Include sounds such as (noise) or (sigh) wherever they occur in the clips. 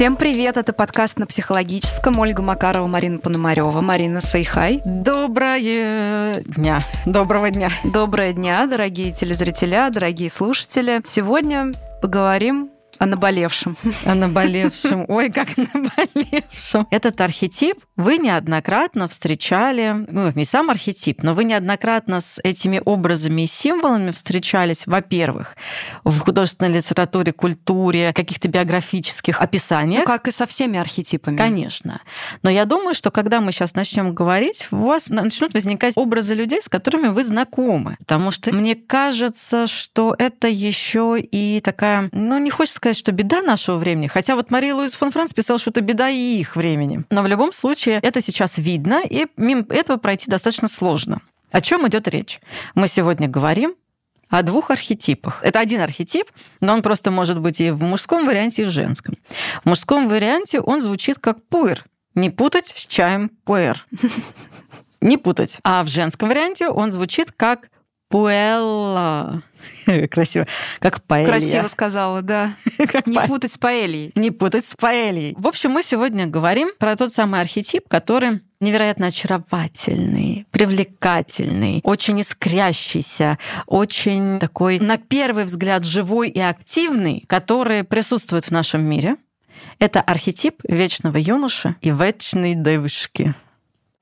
Всем привет, это подкаст на психологическом. Ольга Макарова, Марина Пономарева. Марина, say hi. Доброе дня. Доброго дня. Доброе дня, дорогие телезрители, дорогие слушатели. Сегодня поговорим о наболевшем. (laughs) О наболевшем. Ой, как наболевшем. Этот архетип вы неоднократно встречали, ну, не сам архетип, но вы неоднократно с этими образами и символами встречались, во-первых, в художественной литературе, культуре, каких-то биографических описаниях. Ну, как и со всеми архетипами. Конечно. Но я думаю, что когда мы сейчас начнем говорить, у вас начнут возникать образы людей, с которыми вы знакомы. Потому что мне кажется, что это еще и такая, ну, не хочется сказать, сказать, что беда нашего времени, хотя вот Мария Луиза фон Франц писала, что это беда и их времени. Но в любом случае это сейчас видно, и мимо этого пройти достаточно сложно. О чем идет речь? Мы сегодня говорим о двух архетипах. Это один архетип, но он просто может быть и в мужском варианте, и в женском. В мужском варианте он звучит как пуэр. Не путать с чаем пуэр. (laughs) Не путать. А в женском варианте он звучит как Пуэлла. (laughs) Красиво. Как паэлья. Красиво сказала, да. (laughs) Не па... путать с паэльей. Не путать с паэльей. В общем, мы сегодня говорим про тот самый архетип, который невероятно очаровательный, привлекательный, очень искрящийся, очень такой, на первый взгляд, живой и активный, который присутствует в нашем мире. Это архетип вечного юноши и вечной девушки.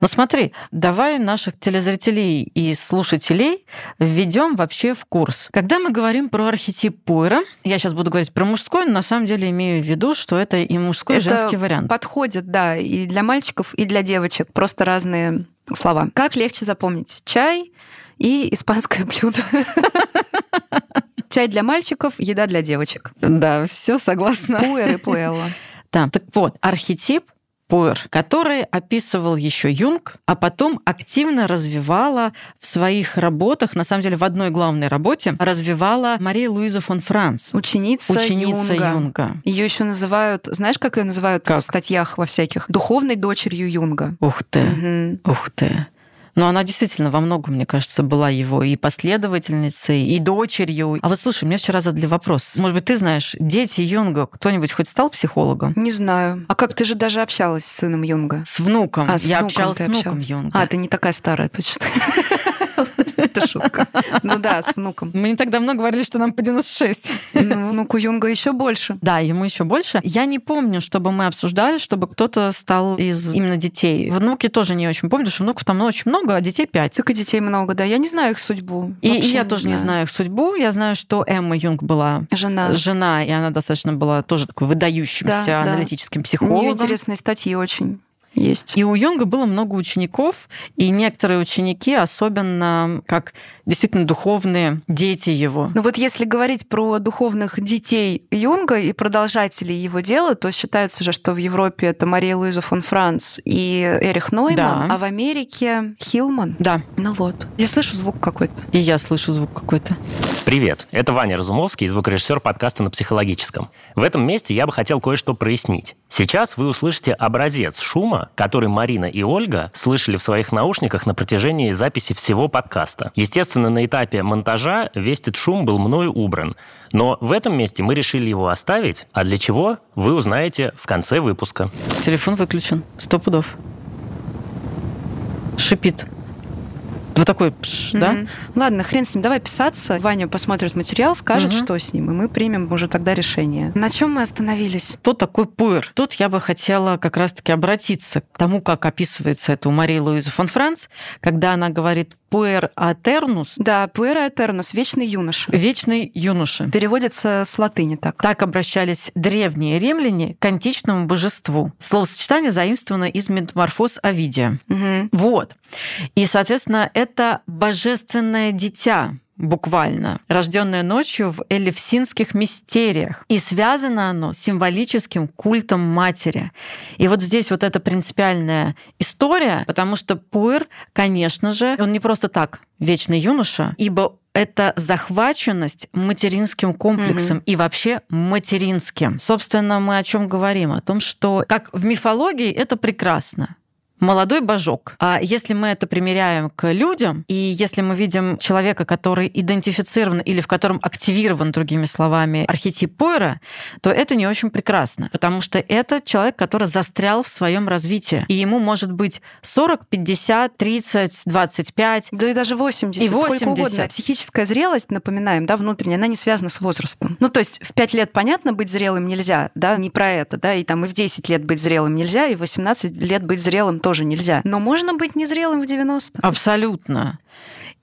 Ну смотри, давай наших телезрителей и слушателей введем вообще в курс. Когда мы говорим про архетип Пуэра, я сейчас буду говорить про мужской, но на самом деле имею в виду, что это и мужской, и женский вариант. Подходит, да, и для мальчиков, и для девочек. Просто разные слова. Как легче запомнить? Чай и испанское блюдо. (laughs) Чай для мальчиков, еда для девочек. Да, все согласна. Пуэр и пуэлла. Да, так вот, архетип Пуэр, который описывал еще Юнг, а потом активно развивала в своих работах, на самом деле в одной главной работе, развивала Мария Луиза фон Франц. Ученица, Ученица Юнга. Юнга. Ее еще называют, знаешь, как ее называют как? в статьях во всяких? Духовной дочерью Юнга. Ух ты, угу. ух ты. Но она действительно во многом, мне кажется, была его и последовательницей, и дочерью. А вот слушай, мне вчера задали вопрос. Может быть, ты знаешь, дети Юнга, кто-нибудь хоть стал психологом? Не знаю. А как ты же даже общалась с сыном Юнга? С внуком. А, с Я внуком общалась с внуком общалась. Юнга. А, ты не такая старая, точно. (laughs) Это шутка. (laughs) Ну да, с внуком. Мы не так давно говорили, что нам по 96. Ну, внуку Юнга еще больше. Да, ему еще больше. Я не помню, чтобы мы обсуждали, чтобы кто-то стал из именно детей. Внуки тоже не очень помню, что внуков там очень много, а детей пять. Только детей много, да. Я не знаю их судьбу. И, и я не тоже знаю. не знаю их судьбу. Я знаю, что Эмма Юнг была жена, жена и она достаточно была тоже такой выдающимся да, аналитическим да. психологом. У нее интересные статьи очень есть. И у Юнга было много учеников, и некоторые ученики, особенно как действительно духовные дети его. Ну вот если говорить про духовных детей Юнга и продолжателей его дела, то считается же, что в Европе это Мария Луиза фон Франц и Эрих Нойман, да. а в Америке Хилман. Да. Ну вот. Я слышу звук какой-то. И я слышу звук какой-то. Привет, это Ваня Разумовский, звукорежиссер подкаста на психологическом. В этом месте я бы хотел кое-что прояснить. Сейчас вы услышите образец шума, который Марина и Ольга слышали в своих наушниках на протяжении записи всего подкаста. Естественно, на этапе монтажа весь этот шум был мною убран. Но в этом месте мы решили его оставить, а для чего вы узнаете в конце выпуска. Телефон выключен. Сто пудов. Шипит. Вот такой, пш, mm-hmm. да? Ладно, хрен с ним, давай писаться. Ваня посмотрит материал, скажет, mm-hmm. что с ним, и мы примем уже тогда решение. На чем мы остановились? Кто такой пуэр? Тут я бы хотела как раз-таки обратиться к тому, как описывается это у Марии Луизы фон Франц, когда она говорит Пуэр Атернус. Да, Пуэр Атернус, вечный юноша. Вечный юноша. Переводится с латыни так. Так обращались древние римляне к античному божеству. Словосочетание заимствовано из метаморфоз Овидия. Угу. Вот. И, соответственно, это божественное дитя, буквально, рожденное ночью в элевсинских мистериях. И связано оно с символическим культом матери. И вот здесь вот эта принципиальная история, потому что Пуэр, конечно же, он не просто так вечный юноша, ибо это захваченность материнским комплексом угу. и вообще материнским. Собственно, мы о чем говорим? О том, что как в мифологии это прекрасно молодой божок. А если мы это примеряем к людям, и если мы видим человека, который идентифицирован или в котором активирован, другими словами, архетип Пойра, то это не очень прекрасно, потому что это человек, который застрял в своем развитии. И ему может быть 40, 50, 30, 25. Да и даже 80. И 80. Сколько угодно. Психическая зрелость, напоминаем, да, внутренняя, она не связана с возрастом. Ну, то есть в 5 лет, понятно, быть зрелым нельзя, да, не про это, да, и там и в 10 лет быть зрелым нельзя, и в 18 лет быть зрелым тоже нельзя. Но можно быть незрелым в 90. Абсолютно.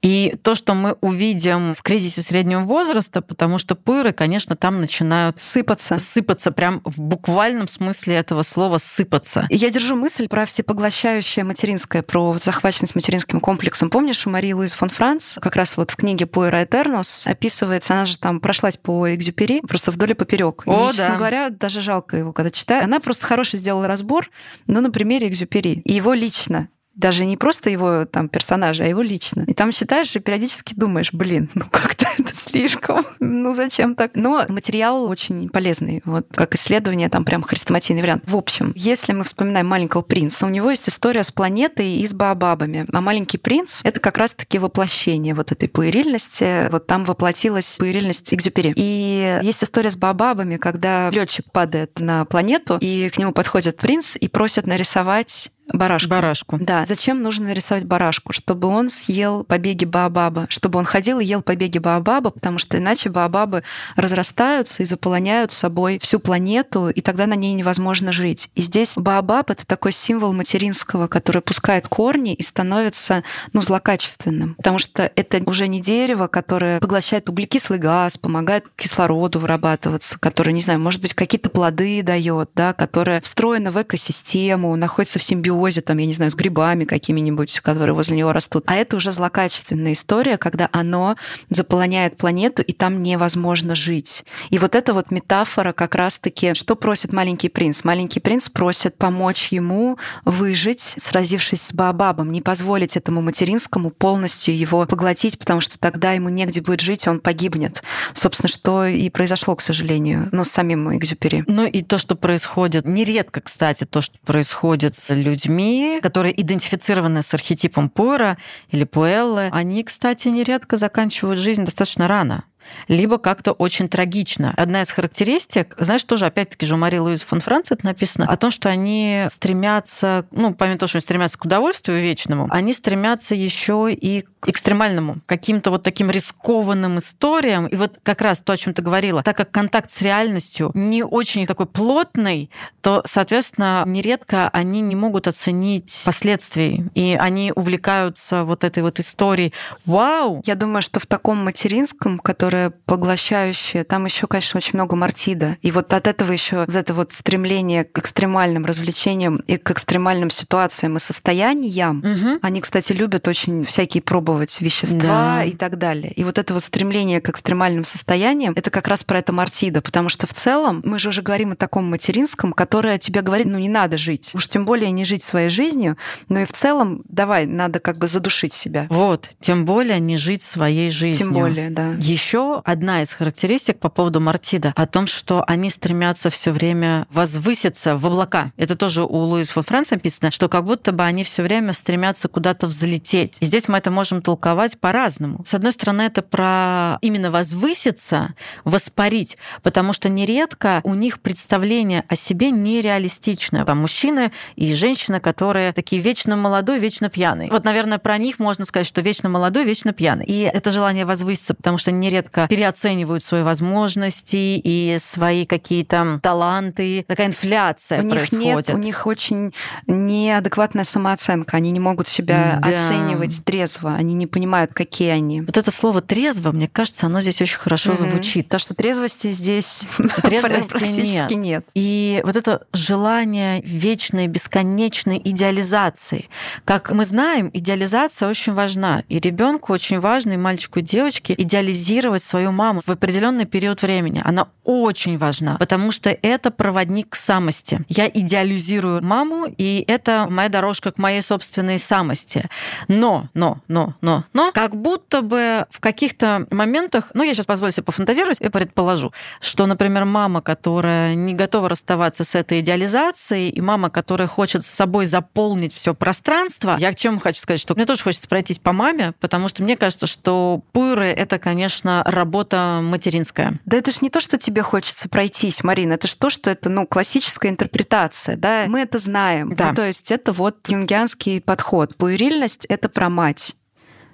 И то, что мы увидим в кризисе среднего возраста, потому что пыры, конечно, там начинают сыпаться. Сыпаться прям в буквальном смысле этого слова сыпаться. Я держу мысль про всепоглощающее материнское, про захваченность материнским комплексом. Помнишь, у Марии Луиз фон Франц как раз вот в книге «Пуэра Этернос» описывается, она же там прошлась по Экзюпери, просто вдоль и поперек. О, Мне, честно говоря, даже жалко его, когда читаю. Она просто хороший сделала разбор, но на примере Экзюпери. И его лично даже не просто его там персонажа, а его лично. И там считаешь и периодически думаешь, блин, (laughs) ну как-то это слишком, (laughs) ну зачем так? Но материал очень полезный, вот как исследование, там прям хрестоматийный вариант. В общем, если мы вспоминаем «Маленького принца», у него есть история с планетой и с Баобабами. А «Маленький принц» — это как раз-таки воплощение вот этой пуэрильности. Вот там воплотилась пуэрильность Экзюпери. И есть история с Баобабами, когда летчик падает на планету, и к нему подходит принц и просят нарисовать Барашку. Барашку. Да. Зачем нужно нарисовать барашку? Чтобы он съел побеги Баобаба. Чтобы он ходил и ел побеги Баобаба, потому что иначе Баобабы разрастаются и заполоняют собой всю планету, и тогда на ней невозможно жить. И здесь Баобаб — это такой символ материнского, который пускает корни и становится ну, злокачественным. Потому что это уже не дерево, которое поглощает углекислый газ, помогает кислороду вырабатываться, которое, не знаю, может быть, какие-то плоды дает, да, которое встроено в экосистему, находится в симбиозе симбиозе, там, я не знаю, с грибами какими-нибудь, которые возле него растут. А это уже злокачественная история, когда оно заполоняет планету, и там невозможно жить. И вот эта вот метафора как раз-таки, что просит маленький принц? Маленький принц просит помочь ему выжить, сразившись с Баобабом, не позволить этому материнскому полностью его поглотить, потому что тогда ему негде будет жить, он погибнет. Собственно, что и произошло, к сожалению, но с самим Экзюпери. Ну и то, что происходит, нередко, кстати, то, что происходит с людьми, людьми, которые идентифицированы с архетипом Пуэра или Пуэллы, они, кстати, нередко заканчивают жизнь достаточно рано либо как-то очень трагично. Одна из характеристик, знаешь, тоже опять-таки же у Марии Луизы фон Франц это написано, о том, что они стремятся, ну, помимо того, что они стремятся к удовольствию вечному, они стремятся еще и к экстремальному, каким-то вот таким рискованным историям. И вот как раз то, о чем ты говорила, так как контакт с реальностью не очень такой плотный, то, соответственно, нередко они не могут оценить последствий, и они увлекаются вот этой вот историей. Вау! Я думаю, что в таком материнском, который которая поглощающая. Там еще, конечно, очень много мартида. И вот от этого еще вот это вот стремление к экстремальным развлечениям и к экстремальным ситуациям и состояниям. Угу. Они, кстати, любят очень всякие пробовать вещества да. и так далее. И вот это вот стремление к экстремальным состояниям, это как раз про это мартида, потому что в целом мы же уже говорим о таком материнском, которое тебе говорит, ну не надо жить. Уж тем более не жить своей жизнью, но и в целом давай, надо как бы задушить себя. Вот, тем более не жить своей жизнью. Тем более, да. Еще одна из характеристик по поводу Мартида о том, что они стремятся все время возвыситься в облака. Это тоже у Луис фон Франц написано, что как будто бы они все время стремятся куда-то взлететь. И здесь мы это можем толковать по-разному. С одной стороны, это про именно возвыситься, воспарить, потому что нередко у них представление о себе нереалистичное. Там мужчины и женщины, которые такие вечно молодой, вечно пьяный. Вот, наверное, про них можно сказать, что вечно молодой, вечно пьяный. И это желание возвыситься, потому что нередко нередко переоценивают свои возможности и свои какие-то таланты. Такая инфляция у происходит. Них нет, у них очень неадекватная самооценка. Они не могут себя да. оценивать трезво. Они не понимают, какие они. Вот это слово трезво, мне кажется, оно здесь очень хорошо mm-hmm. звучит. То, что трезвости здесь (laughs) трезвости практически нет. нет. И вот это желание вечной, бесконечной идеализации. Как мы знаем, идеализация очень важна. И ребенку очень важно, и мальчику, и девочке идеализировать свою маму в определенный период времени. Она очень важна, потому что это проводник к самости. Я идеализирую маму, и это моя дорожка к моей собственной самости. Но, но, но, но, но, как будто бы в каких-то моментах, ну, я сейчас позволю себе пофантазировать и предположу, что, например, мама, которая не готова расставаться с этой идеализацией, и мама, которая хочет с собой заполнить все пространство, я к чему хочу сказать, что мне тоже хочется пройтись по маме, потому что мне кажется, что пуэры — это, конечно, работа материнская. Да это ж не то, что тебе хочется пройтись, Марина, это ж то, что это, ну, классическая интерпретация, да, мы это знаем. Да. Ну, то есть это вот юнгианский подход. Пуэрильность — это про мать.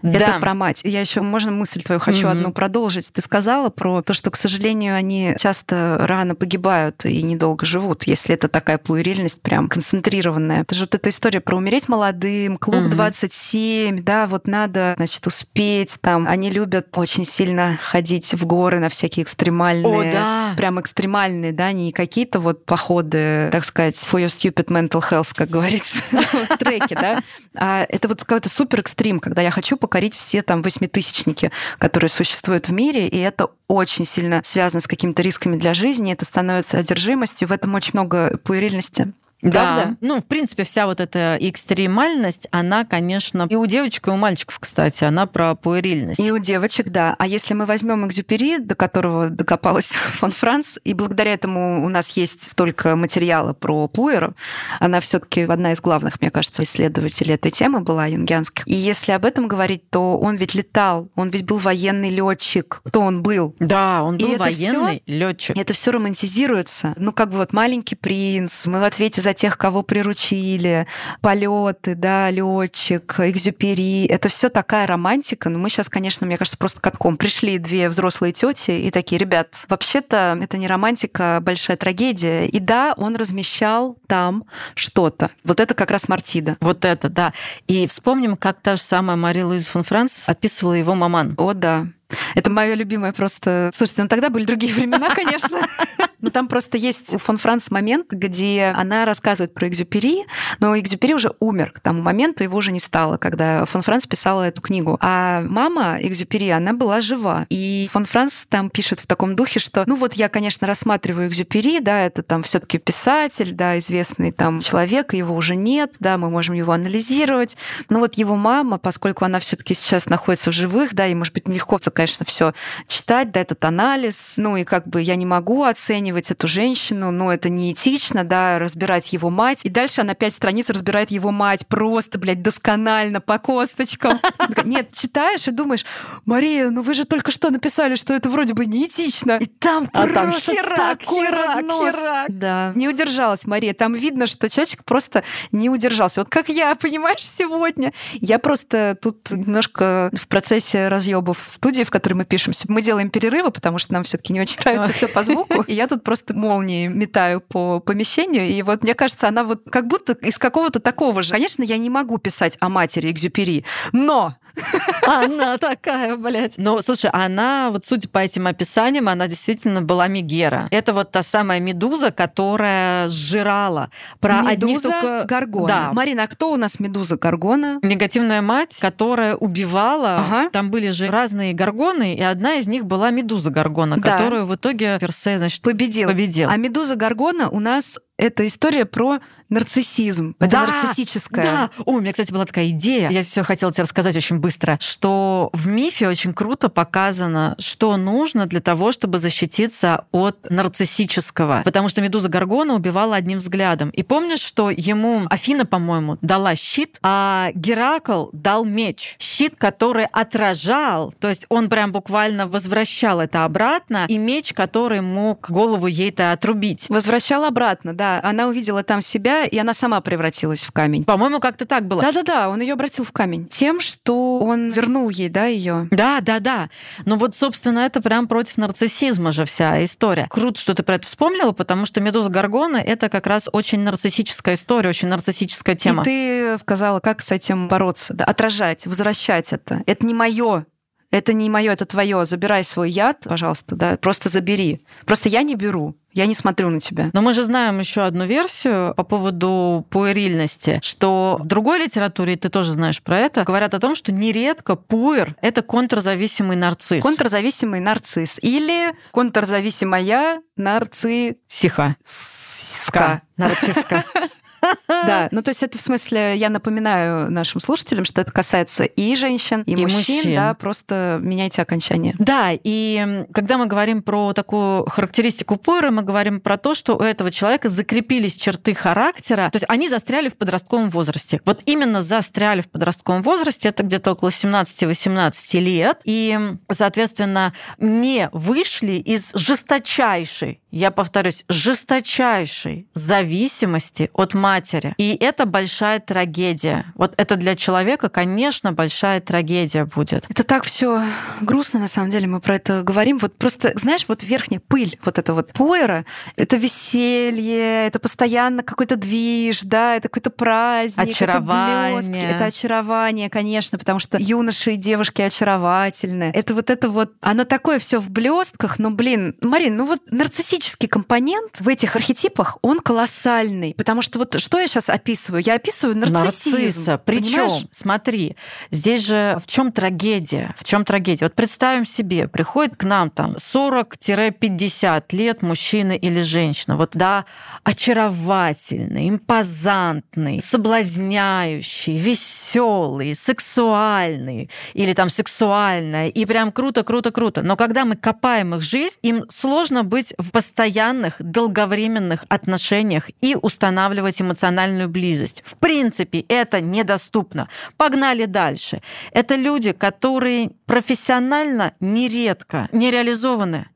Это Да. про мать. Я еще, можно мысль твою хочу Мгм. одну продолжить. Ты сказала про то, что, к сожалению, они часто рано погибают и недолго живут, если это такая пуэрильность прям концентрированная. Это же вот эта история про умереть молодым, клуб Мгм. 27, да, вот надо, значит, успеть там. Они любят очень сильно ходить в горы на всякие экстремальные О, да. прям экстремальные, да, не какие-то вот походы, так сказать, for your stupid mental health, как говорится, (laughs) треки, да, а это вот какой-то супер экстрим, когда я хочу покорить все там восьмитысячники, которые существуют в мире, и это очень сильно связано с какими-то рисками для жизни, это становится одержимостью, в этом очень много пуэрильности. Правда? Да. Ну, в принципе, вся вот эта экстремальность, она, конечно, и у девочек, и у мальчиков, кстати, она про пуэрильность. И у девочек, да. А если мы возьмем Экзюпери, до которого докопалась (laughs) фон Франц, и благодаря этому у нас есть столько материала про Пуэр, она все таки одна из главных, мне кажется, исследователей этой темы была, юнгианских. И если об этом говорить, то он ведь летал, он ведь был военный летчик. Кто он был? Да, он И был это военный летчик. Это все романтизируется. Ну, как бы вот маленький принц, мы в ответе за тех, кого приручили, полеты, да, летчик, экзюпери. Это все такая романтика. Но мы сейчас, конечно, мне кажется, просто катком пришли две взрослые тети и такие, ребят, вообще-то это не романтика, а большая трагедия. И да, он размещал там что-то. Вот это как раз Мартида. Вот это, да. И вспомним, как та же самая Мария Луиза фон Франц описывала его маман. О, да. Это мое любимое просто... Слушайте, ну тогда были другие времена, конечно. (laughs) Но там просто есть фон Франц момент, где она рассказывает про Экзюпери, но Экзюпери уже умер. К тому моменту его уже не стало, когда фон Франц писала эту книгу. А мама Экзюпери, она была жива. И фон Франц там пишет в таком духе, что, ну вот я, конечно, рассматриваю Экзюпери, да, это там все таки писатель, да, известный там человек, его уже нет, да, мы можем его анализировать. Но вот его мама, поскольку она все таки сейчас находится в живых, да, и, может быть, нелегко, конечно, все читать, да, этот анализ, ну и как бы я не могу оценивать эту женщину, но это неэтично, да, разбирать его мать. И дальше она пять страниц разбирает его мать просто, блядь, досконально, по косточкам. Нет, читаешь и думаешь, Мария, ну вы же только что написали, что это вроде бы неэтично. И там А там просто херак, такой херак, разнос. херак. Да. Не удержалась Мария. Там видно, что человечек просто не удержался. Вот как я, (laughs) понимаешь, сегодня. Я просто тут немножко в процессе разъебов студии, в которой мы пишемся. Мы делаем перерывы, потому что нам все-таки не очень нравится все по звуку. И я тут просто молнии метаю по помещению. И вот мне кажется, она вот как будто из какого-то такого же. Конечно, я не могу писать о матери Экзюпери, но (laughs) Она такая, блядь. Но, слушай, она, вот судя по этим описаниям, она действительно была Мегера. Это вот та самая медуза, которая сжирала. Про Медуза только... Гаргона. Да. Марина, а кто у нас Медуза Гаргона? Негативная мать, которая убивала. Ага. Там были же разные горгоны, и одна из них была медуза горгона, Да. которую в итоге Персе, значит, Победил. Победил. А Медуза Гаргона у нас это история про нарциссизм. Это Да, нарциссическая. Да. О, у меня, кстати, была такая идея. Я все хотела тебе рассказать очень быстро, что в мифе очень круто показано, что нужно для того, чтобы защититься от нарциссического. Потому что Медуза Гаргона убивала одним взглядом. И помнишь, что ему Афина, по-моему, дала щит, а Геракл дал меч. Щит, который отражал, то есть он прям буквально возвращал это обратно, и меч, который мог голову ей-то отрубить. Возвращала обратно, да. Она увидела там себя, и она сама превратилась в камень. По-моему, как-то так было. Да-да-да, он ее обратил в камень. Тем, что он вернул ей, да, ее. Да, да, да. Ну вот, собственно, это прям против нарциссизма же вся история. Круто, что ты про это вспомнила, потому что «Медуза Гаргона» — это как раз очень нарциссическая история, очень нарциссическая тема. И ты сказала, как с этим бороться, да, отражать, возвращать это. Это не мое. Это не мое, это твое. Забирай свой яд, пожалуйста, да, просто забери. Просто я не беру. Я не смотрю на тебя. Но мы же знаем еще одну версию по поводу пуэрильности, что в другой литературе, ты тоже знаешь про это, говорят о том, что нередко пуэр — это контрзависимый нарцисс. Контрзависимый нарцисс. Или контрзависимая нарциссиха. Ска. Нарцисска. (laughs) Да, ну то есть это в смысле, я напоминаю нашим слушателям, что это касается и женщин, и, И мужчин, мужчин. да, просто меняйте окончание. Да, и когда мы говорим про такую характеристику пуэра, мы говорим про то, что у этого человека закрепились черты характера, то есть они застряли в подростковом возрасте. Вот именно застряли в подростковом возрасте, это где-то около 17-18 лет, и, соответственно, не вышли из жесточайшей, я повторюсь, жесточайшей зависимости от матери. И это большая трагедия. Вот это для человека, конечно, большая трагедия будет. Это так все грустно, на самом деле, мы про это говорим. Вот просто, знаешь, вот верхняя пыль, вот это вот пуэра, это веселье, это постоянно какой-то движ, да, это какой-то праздник, Очарование. это блестки, это очарование, конечно, потому что юноши и девушки очаровательны. Это вот это вот, оно такое все в блестках, но, блин, Марин, ну вот нарциссический компонент в этих архетипах, он колоссальный, потому что вот что я сейчас описываю? Я описываю нарциссизм. Нарцисса. Причем, смотри, здесь же в чем трагедия? В чем трагедия? Вот представим себе, приходит к нам там 40-50 лет мужчина или женщина. Вот да, очаровательный, импозантный, соблазняющий, веселый, сексуальный или там сексуальная, и прям круто, круто, круто. Но когда мы копаем их жизнь, им сложно быть в постоянных, долговременных отношениях и устанавливать эмоциональную близость. В принципе, это недоступно. Погнали дальше. Это люди, которые профессионально нередко не реализованы,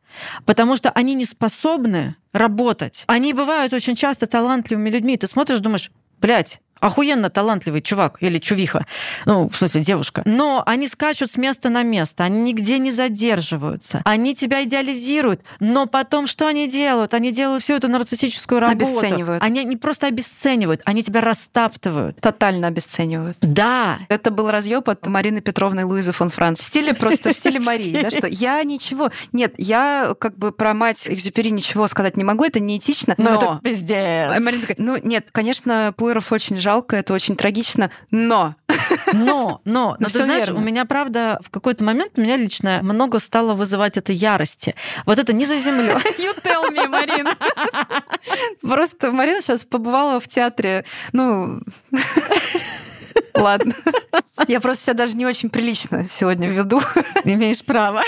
потому что они не способны работать. Они бывают очень часто талантливыми людьми. Ты смотришь, думаешь, блядь, охуенно талантливый чувак или чувиха, ну, в смысле, девушка. Но они скачут с места на место, они нигде не задерживаются, они тебя идеализируют, но потом что они делают? Они делают всю эту нарциссическую работу. Обесценивают. Они не просто обесценивают, они тебя растаптывают. Тотально обесценивают. Да, Это был разъеб от Марины Петровны и Луизы фон Франц. В стиле просто, в стиле (laughs) Марии, да, что я ничего... Нет, я как бы про мать Экзюпери ничего сказать не могу, это неэтично, но, это пиздец. А Марина такая, ну нет, конечно, Пуэров очень жалко, это очень трагично, но... Но, но, (laughs) но ты знаешь, верно. у меня, правда, в какой-то момент меня лично много стало вызывать это ярости. Вот это не за землю. (laughs) You tell me, Марина. (laughs) Просто Марина сейчас побывала в театре, ну... Ладно. Я просто себя даже не очень прилично сегодня веду. (laughs) Имеешь право.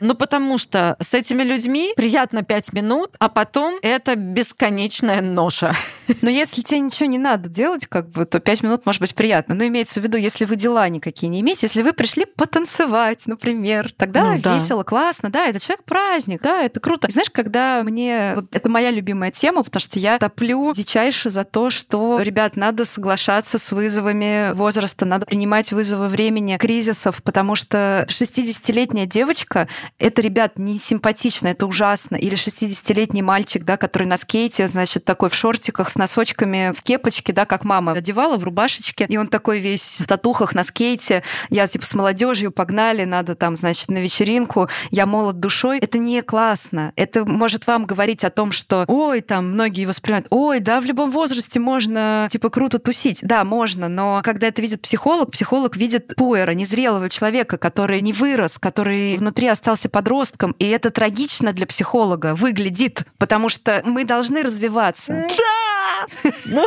Ну, потому что с этими людьми приятно пять минут, а потом это бесконечная ноша. Но если тебе ничего не надо делать, как бы, то пять минут может быть приятно. Но имеется в виду, если вы дела никакие не имеете, если вы пришли потанцевать, например, тогда Ну да. весело, классно, да, это человек праздник, да, это круто. Знаешь, когда мне... Вот это моя любимая тема, потому что я топлю дичайше за то, что, ребят, надо соглашаться с вызовами возраста, надо принимать вызовы времени, кризисов, потому что 60-летняя девочка, это, ребят, не симпатично, это ужасно. Или 60-летний мальчик, да, который на скейте, значит, такой в шортиках с носочками, в кепочке, да, как мама одевала, в рубашечке, и он такой весь в татухах на скейте, я типа с молодежью погнали, надо там, значит, на вечеринку, я молод душой. Это не классно. Это может вам говорить о том, что, ой, там, многие воспринимают, ой, да, в любом возрасте можно, типа, круто тусить. Да, можно, но когда это видит психолог, психолог видит пуэра, незрелого человека, который не вырос, который внутри остался подростком, и это трагично для психолога выглядит, потому что мы должны развиваться. (laughs) Ну,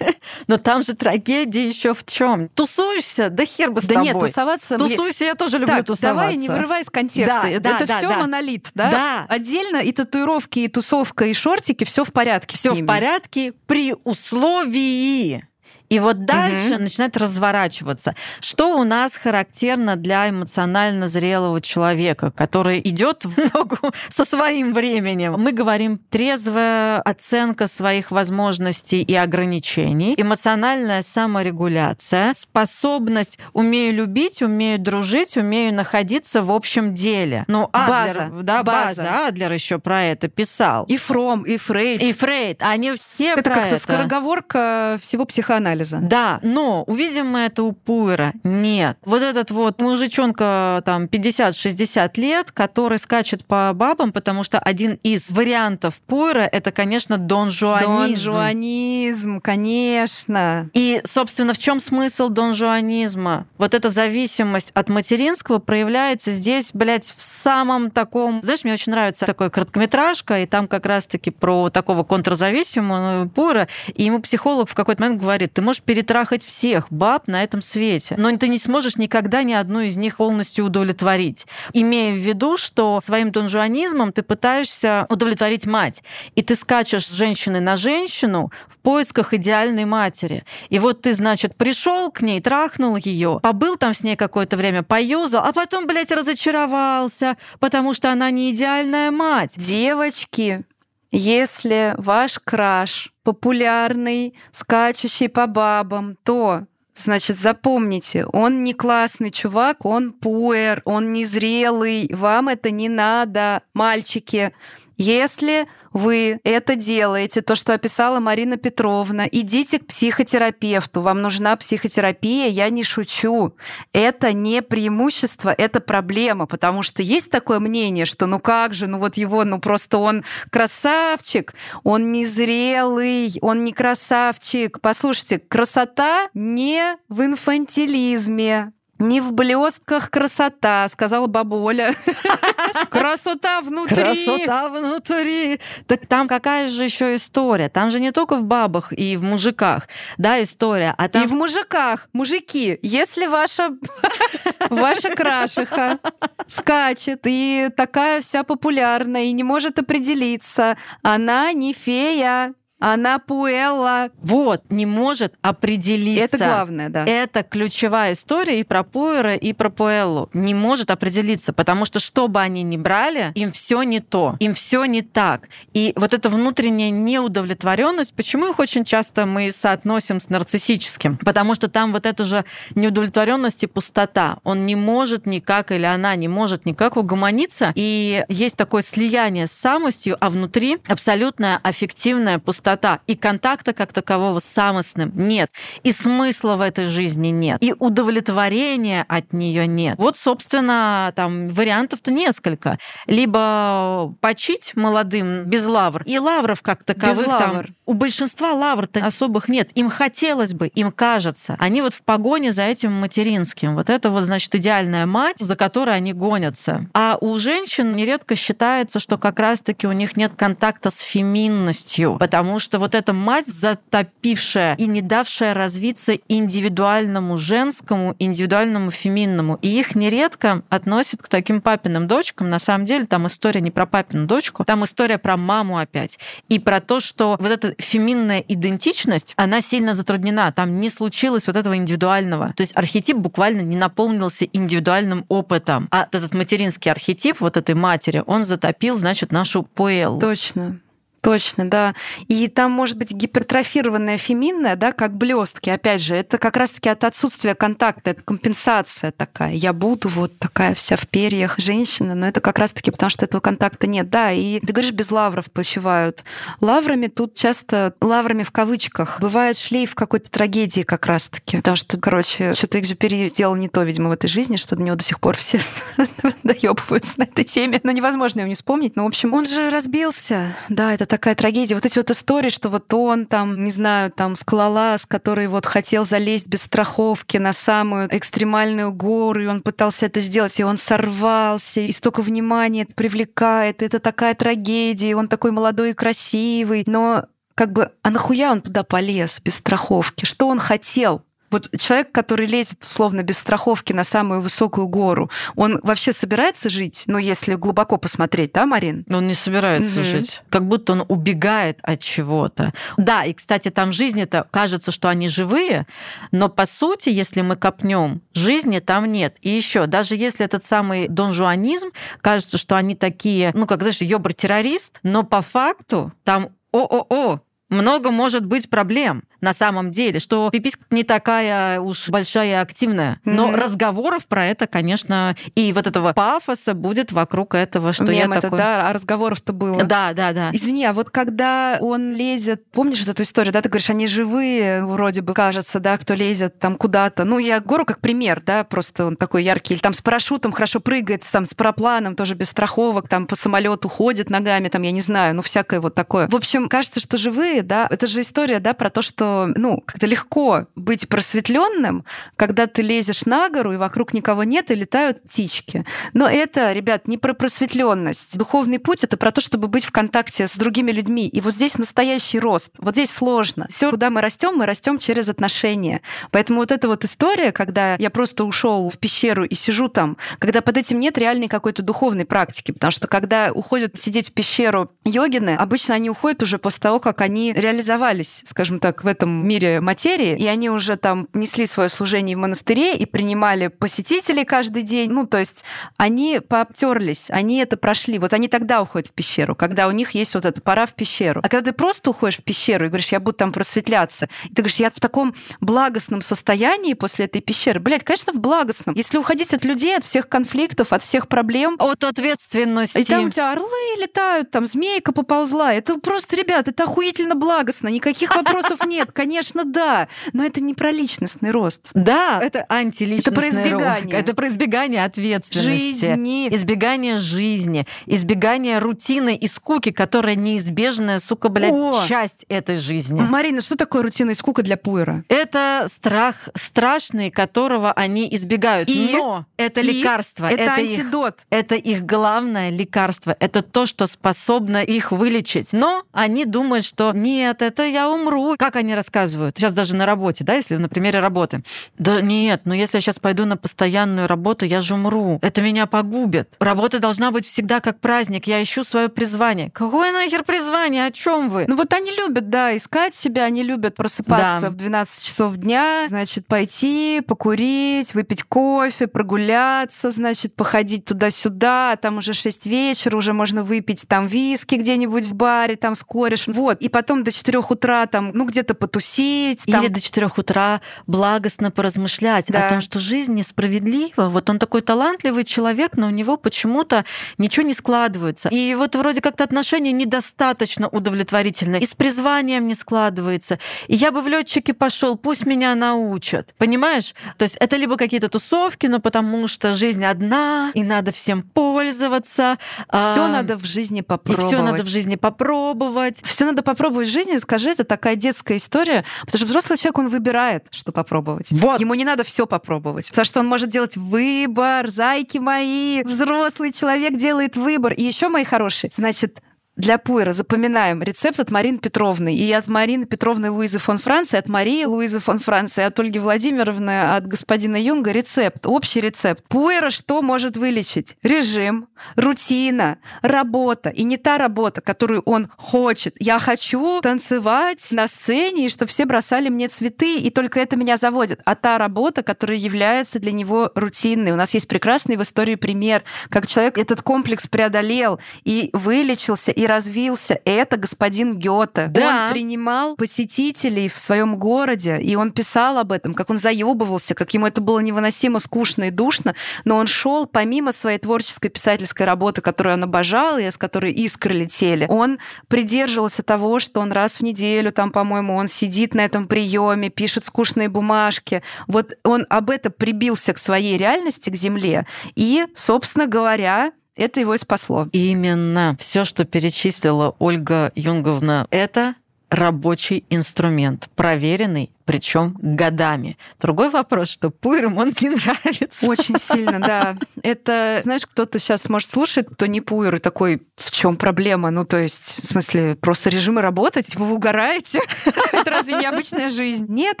(laughs) но там же трагедия еще в чем? Тусуешься, да хер бы с Да тобой. нет, тусоваться... Тусуйся, я тоже люблю Так, тусоваться. давай не вырывай из контекста. Да, это да, да, все да. монолит, да? Да. Отдельно и татуировки, и тусовка, и шортики, все в порядке. Все в порядке при условии. И вот дальше Мгм. начинает разворачиваться. Что у нас характерно для эмоционально зрелого человека, который идет в ногу (laughs) со своим временем? Мы говорим трезвая оценка своих возможностей и ограничений, эмоциональная саморегуляция, способность умею любить, умею дружить, умею находиться в общем деле. Ну, Адлер, База. да, База. база. Адлер еще про это писал. И Фром, и Фрейд. И Фрейд, они все это про как-то это. скороговорка всего психоанализа. Анализа. Да, но увидим мы это у Пуэра? Нет. Вот этот вот мужичонка там 50-60 лет, который скачет по бабам, потому что один из вариантов Пуэра это, конечно, донжуанизм. Донжуанизм, конечно. И, собственно, в чем смысл донжуанизма? Вот эта зависимость от материнского проявляется здесь, блядь, в самом таком... Знаешь, мне очень нравится такой короткометражка, и там как раз-таки про такого контрзависимого Пуэра, и ему психолог в какой-то момент говорит, ты можешь перетрахать всех баб на этом свете, но ты не сможешь никогда ни одну из них полностью удовлетворить. Имея в виду, что своим донжуанизмом ты пытаешься удовлетворить мать, и ты скачешь с женщины на женщину в поисках идеальной матери. И вот ты, значит, пришел к ней, трахнул ее, побыл там с ней какое-то время, поюзал, а потом, блядь, разочаровался, потому что она не идеальная мать. Девочки, если ваш краш популярный, скачущий по бабам, то Значит, запомните, он не классный чувак, он пуэр, он незрелый, вам это не надо, мальчики. Если вы это делаете, то, что описала Марина Петровна, идите к психотерапевту. Вам нужна психотерапия, я не шучу. Это не преимущество, это проблема, потому что есть такое мнение, что ну как же, ну вот его, ну просто он красавчик, он незрелый, он не красавчик. Послушайте, красота не в инфантилизме, не в блестках красота, сказала бабуля. (laughs) Красота внутри. Красота внутри. Так там какая же еще история? Там же не только в бабах и в мужиках, да, история, а там... И в мужиках. Мужики, если ваша, (laughs) ваша крашиха скачет и такая вся популярная и не может определиться, она не фея, она Пуэлла. Вот, не может определиться. Это главное, да. Это ключевая история и про Пуэра, и про Пуэллу. Не может определиться, потому что что бы они ни брали, им все не то, им все не так. И вот эта внутренняя неудовлетворенность, почему их очень часто мы соотносим с нарциссическим? Потому что там вот эта же неудовлетворенность и пустота. Он не может никак, или она не может никак угомониться. И есть такое слияние с самостью, а внутри абсолютная аффективная пустота пустота. И контакта как такового с самостным нет. И смысла в этой жизни нет. И удовлетворения от нее нет. Вот, собственно, там вариантов-то несколько. Либо почить молодым без лавр. И лавров как таковых без там... лавр. У большинства лавр-то особых нет. Им хотелось бы, им кажется. Они вот в погоне за этим материнским. Вот это вот, значит, идеальная мать, за которой они гонятся. А у женщин нередко считается, что как раз-таки у них нет контакта с феминностью, потому потому что вот эта мать, затопившая и не давшая развиться индивидуальному женскому, индивидуальному феминному. И их нередко относят к таким папиным дочкам. На самом деле там история не про папину дочку, там история про маму опять. И про то, что вот эта феминная идентичность, она сильно затруднена. Там не случилось вот этого индивидуального. То есть архетип буквально не наполнился индивидуальным опытом. А этот материнский архетип вот этой матери, он затопил, значит, нашу поэлу. Точно. Точно, да. И там может быть гипертрофированная феминная, да, как блестки. Опять же, это как раз-таки от отсутствия контакта, это компенсация такая. Я буду вот такая вся в перьях женщина, но это как раз-таки потому, что этого контакта нет. Да, и ты говоришь, без лавров почивают. Лаврами тут часто, лаврами в кавычках, бывает шлейф какой-то трагедии как раз-таки. Потому что, короче, что-то Экзюпери сделал не то, видимо, в этой жизни, что до него до сих пор все (laughs) доебываются на этой теме. Но невозможно его не вспомнить. Но, в общем, он же разбился. Да, это такая трагедия. Вот эти вот истории, что вот он там, не знаю, там скалолаз, который вот хотел залезть без страховки на самую экстремальную гору, и он пытался это сделать, и он сорвался, и столько внимания это привлекает, это такая трагедия, и он такой молодой и красивый, но как бы, а нахуя он туда полез без страховки? Что он хотел? Вот человек, который лезет, условно, без страховки на самую высокую гору, он вообще собирается жить? Ну, если глубоко посмотреть, да, Марин? Он не собирается угу. жить. Как будто он убегает от чего-то. Да, и, кстати, там жизни-то кажется, что они живые, но по сути, если мы копнем, жизни там нет. И еще, даже если этот самый донжуанизм, кажется, что они такие, ну, как, знаешь, ёбр-террорист, но по факту там о-о-о, много может быть проблем на самом деле, что пиписька не такая уж большая и активная. Но mm-hmm. разговоров про это, конечно, и вот этого пафоса будет вокруг этого, что Мем я это, такой... да, а разговоров-то было. Да, да, да. Извини, а вот когда он лезет, помнишь вот эту историю, да, ты говоришь, они живые, вроде бы кажется, да, кто лезет там куда-то. Ну, я говорю как пример, да, просто он такой яркий. Или там с парашютом хорошо прыгает, там с парапланом тоже без страховок, там по самолету ходит ногами, там, я не знаю, ну, всякое вот такое. В общем, кажется, что живые, да, это же история, да, про то, что, ну, как-то легко быть просветленным, когда ты лезешь на гору, и вокруг никого нет, и летают птички. Но это, ребят, не про просветленность. Духовный путь это про то, чтобы быть в контакте с другими людьми. И вот здесь настоящий рост. Вот здесь сложно. Все, куда мы растем, мы растем через отношения. Поэтому вот эта вот история, когда я просто ушел в пещеру и сижу там, когда под этим нет реальной какой-то духовной практики, потому что когда уходят сидеть в пещеру йогины, обычно они уходят уже после того, как они реализовались, скажем так, в этом мире материи, и они уже там несли свое служение в монастыре и принимали посетителей каждый день. Ну, то есть они пообтерлись, они это прошли. Вот они тогда уходят в пещеру, когда у них есть вот эта пора в пещеру. А когда ты просто уходишь в пещеру и говоришь, я буду там просветляться, и ты говоришь, я в таком благостном состоянии после этой пещеры. Блядь, конечно, в благостном. Если уходить от людей, от всех конфликтов, от всех проблем. От ответственности. И там у тебя орлы летают, там змейка поползла. Это просто, ребят, это охуительно благостно. Никаких вопросов нет. Конечно, да. Но это не про личностный рост. Да, это антиличностный Это про избегание. рост. Это про избегание ответственности. Жизни. Избегание жизни. Избегание рутины и скуки, которая неизбежная, сука, блядь, О! часть этой жизни. Марина, что такое рутина и скука для пуэра? Это страх страшный, которого они избегают. И? Но это И? лекарство. Это, их антидот. это их главное лекарство. Это то, что способно их вылечить. Но они думают, что нет, это я умру. Как они рассказывают? Сейчас даже на работе, да, если на примере работы. Да нет, но если я сейчас пойду на постоянную работу, я же умру. Это меня погубит. Работа должна быть всегда как праздник. Я ищу свое призвание. Какое нахер призвание? О чем вы? Ну вот они любят, да, искать себя, они любят просыпаться Да. в 12 часов дня, значит, пойти, покурить, выпить кофе, прогуляться, значит, походить туда-сюда, там уже 6 вечера, уже можно выпить там виски где-нибудь в баре, там с корешем, вот, и потом до 4 утра там, ну, где-то потусить, там, Или до четырех утра благостно поразмышлять Да. о том, что жизнь несправедлива. Вот он такой талантливый человек, но у него почему-то ничего не складывается. И вот вроде как-то отношения недостаточно удовлетворительны. И с призванием не складывается. И я бы в летчике пошел, пусть меня научат. Понимаешь? То есть это либо какие-то тусовки, но потому что жизнь одна, и надо всем пользоваться. все а, надо в жизни И попробовать. все надо в жизни попробовать. Все надо попробовать в жизни. Скажи, это такая детская история. Потому что взрослый человек, он выбирает, что попробовать. Вот. Ему не надо все попробовать. Потому что он может делать выбор, зайки мои. Взрослый человек делает выбор. И еще, мои хорошие, значит, для пуэра запоминаем рецепт от Марины Петровны. И от Марины Петровны Луизы фон Франции, от Марии Луизы фон Франции, от Ольги Владимировны, от господина Юнга рецепт, общий рецепт. Пуэра что может вылечить? Режим, рутина, работа. И не та работа, которую он хочет. Я хочу танцевать на сцене, и чтобы все бросали мне цветы, и только это меня заводит. А та работа, которая является для него рутинной. У нас есть прекрасный в истории пример, как человек этот комплекс преодолел и вылечился, и развился. Это господин Гёте. Да. Он принимал посетителей в своем городе, и он писал об этом, как он заебывался, как ему это было невыносимо скучно и душно, но он шел помимо своей творческой писательской работы, которую он обожал, и с которой искры летели, он придерживался того, что он раз в неделю, там, по-моему, он сидит на этом приеме, пишет скучные бумажки. Вот он об этом прибился к своей реальности, к земле, и, собственно говоря, это его и спасло. Именно. Все, что перечислила Ольга Юнговна, это рабочий инструмент, проверенный, причем годами. Другой вопрос, что пуэрам он не нравится. Очень сильно, да. Это, знаешь, кто-то сейчас может слушать, кто не пуэр, и такой, в чем проблема? Ну, то есть, в смысле, просто режимы работать? Типа, вы угораете? (laughs) Это разве не обычная жизнь? Нет,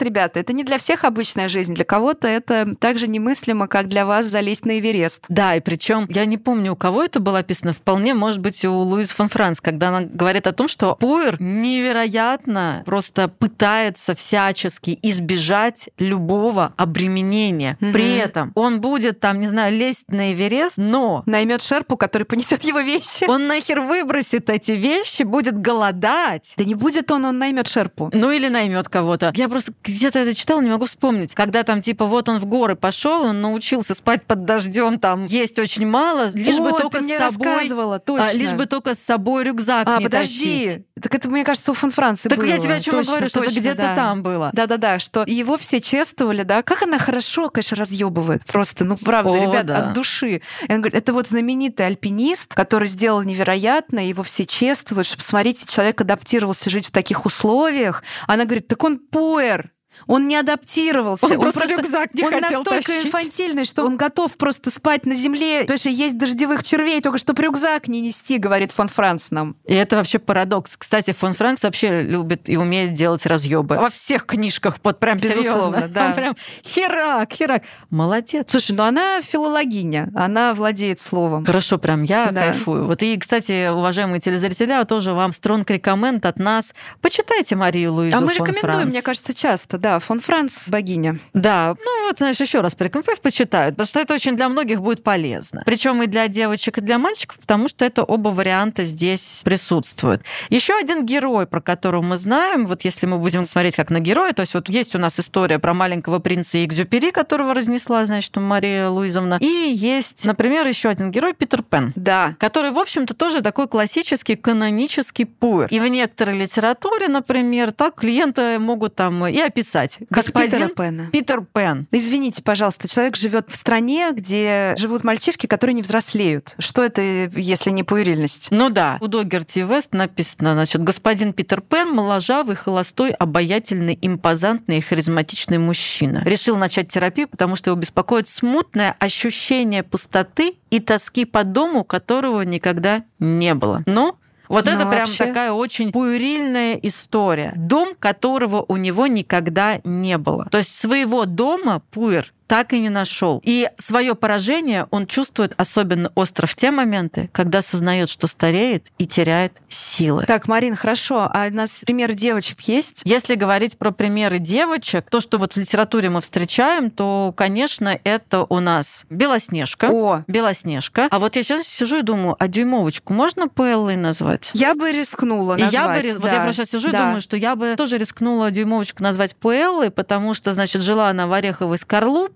ребята, это не для всех обычная жизнь. Для кого-то это так же немыслимо, как для вас залезть на Эверест. Да, и причем я не помню, у кого это было описано. Вполне, может быть, у Луизы фон Франц, когда она говорит о том, что пуэр невероятно просто пытается всячески всячески избежать любого обременения. Мгм. При этом он будет там, не знаю, лезть на Эверест, но Наймет шерпу, который понесет его вещи. он нахер выбросит эти вещи, будет голодать. Да не будет он, он наймет шерпу. Ну или наймет кого-то. Я просто где-то это читала, не могу вспомнить. Когда там типа вот он в горы пошел, он научился спать под дождем, там есть очень мало, лишь бы О, только ты мне с собой, рассказывала, а, точно. лишь бы только с собой рюкзак А, не подожди. тащить. Так это, мне кажется, у фон Франции Так было. я тебе о чем Точно, говорю, что это точно, где-то да. там было. Да-да-да, что его все чествовали, да. Как она хорошо, конечно, разъебывает. Просто, ну, правда, О, ребят, да. от души. И он говорит, это вот знаменитый альпинист, который сделал невероятно, его все чествуют, что, посмотрите, человек адаптировался жить в таких условиях. Она говорит, так он пуэр. Он не адаптировался. Он просто рюкзак не он хотел настолько тащить. инфантильный, что он готов просто спать на земле. Потому что есть дождевых червей, только чтобы рюкзак не нести, говорит фон Франц нам. И это вообще парадокс. Кстати, фон Франкс вообще любит и умеет делать разъебы. Во всех книжках, под прям Безусловно, серьезно. да. Он прям херак, херак. Молодец. Слушай, ну она филологиня, она владеет словом. Хорошо, прям я Да. кайфую. Вот и, кстати, уважаемые телезрители, тоже вам стронг рекоменд от нас. Почитайте Марию Луизу А мы фон рекомендуем, Франц. мне кажется, часто, да. Фон Франц богиня. Да, ну вот, знаешь, еще раз порекомендую, пусть почитают, потому что это очень для многих будет полезно. Причем и для девочек, и для мальчиков, потому что это оба варианта здесь присутствуют. Еще один герой, про которого мы знаем, вот если мы будем смотреть как на героя, то есть вот есть у нас история про маленького принца Экзюпери, которого разнесла, значит, Мария Луизовна, и есть, например, еще один герой Питер Пен Да. который, в общем-то, тоже такой классический канонический пуэр. И в некоторой литературе, например, так клиенты могут там и описать. Как Господин Питера Пэна. Питер Пен. Извините, пожалуйста, человек живет в стране, где живут мальчишки, которые не взрослеют. Что это, если не пуэрильность? Ну да, у Догерти Вест написано, значит, господин Питер Пен, моложавый, холостой, обаятельный, импозантный и харизматичный мужчина. Решил начать терапию, потому что его беспокоит смутное ощущение пустоты и тоски по дому, которого никогда не было. Ну, вот Ну, это прям вообще- такая очень пуэрильная история. Дом, которого у него никогда не было. То есть своего дома пуэр так и не нашел. И свое поражение он чувствует особенно остро в те моменты, когда осознает, что стареет и теряет силы. Так, Марин, хорошо. А у нас примеры девочек есть? Если говорить про примеры девочек, то, что вот в литературе мы встречаем, то, конечно, это у нас Белоснежка. О, Белоснежка. А вот я сейчас сижу и думаю, а дюймовочку можно Пэллой назвать? я бы рискнула И назвать. я бы, ри- вот я да. просто сейчас сижу и Да. думаю, что я бы тоже рискнула дюймовочку назвать Пуэллой, потому что, значит, жила она в ореховой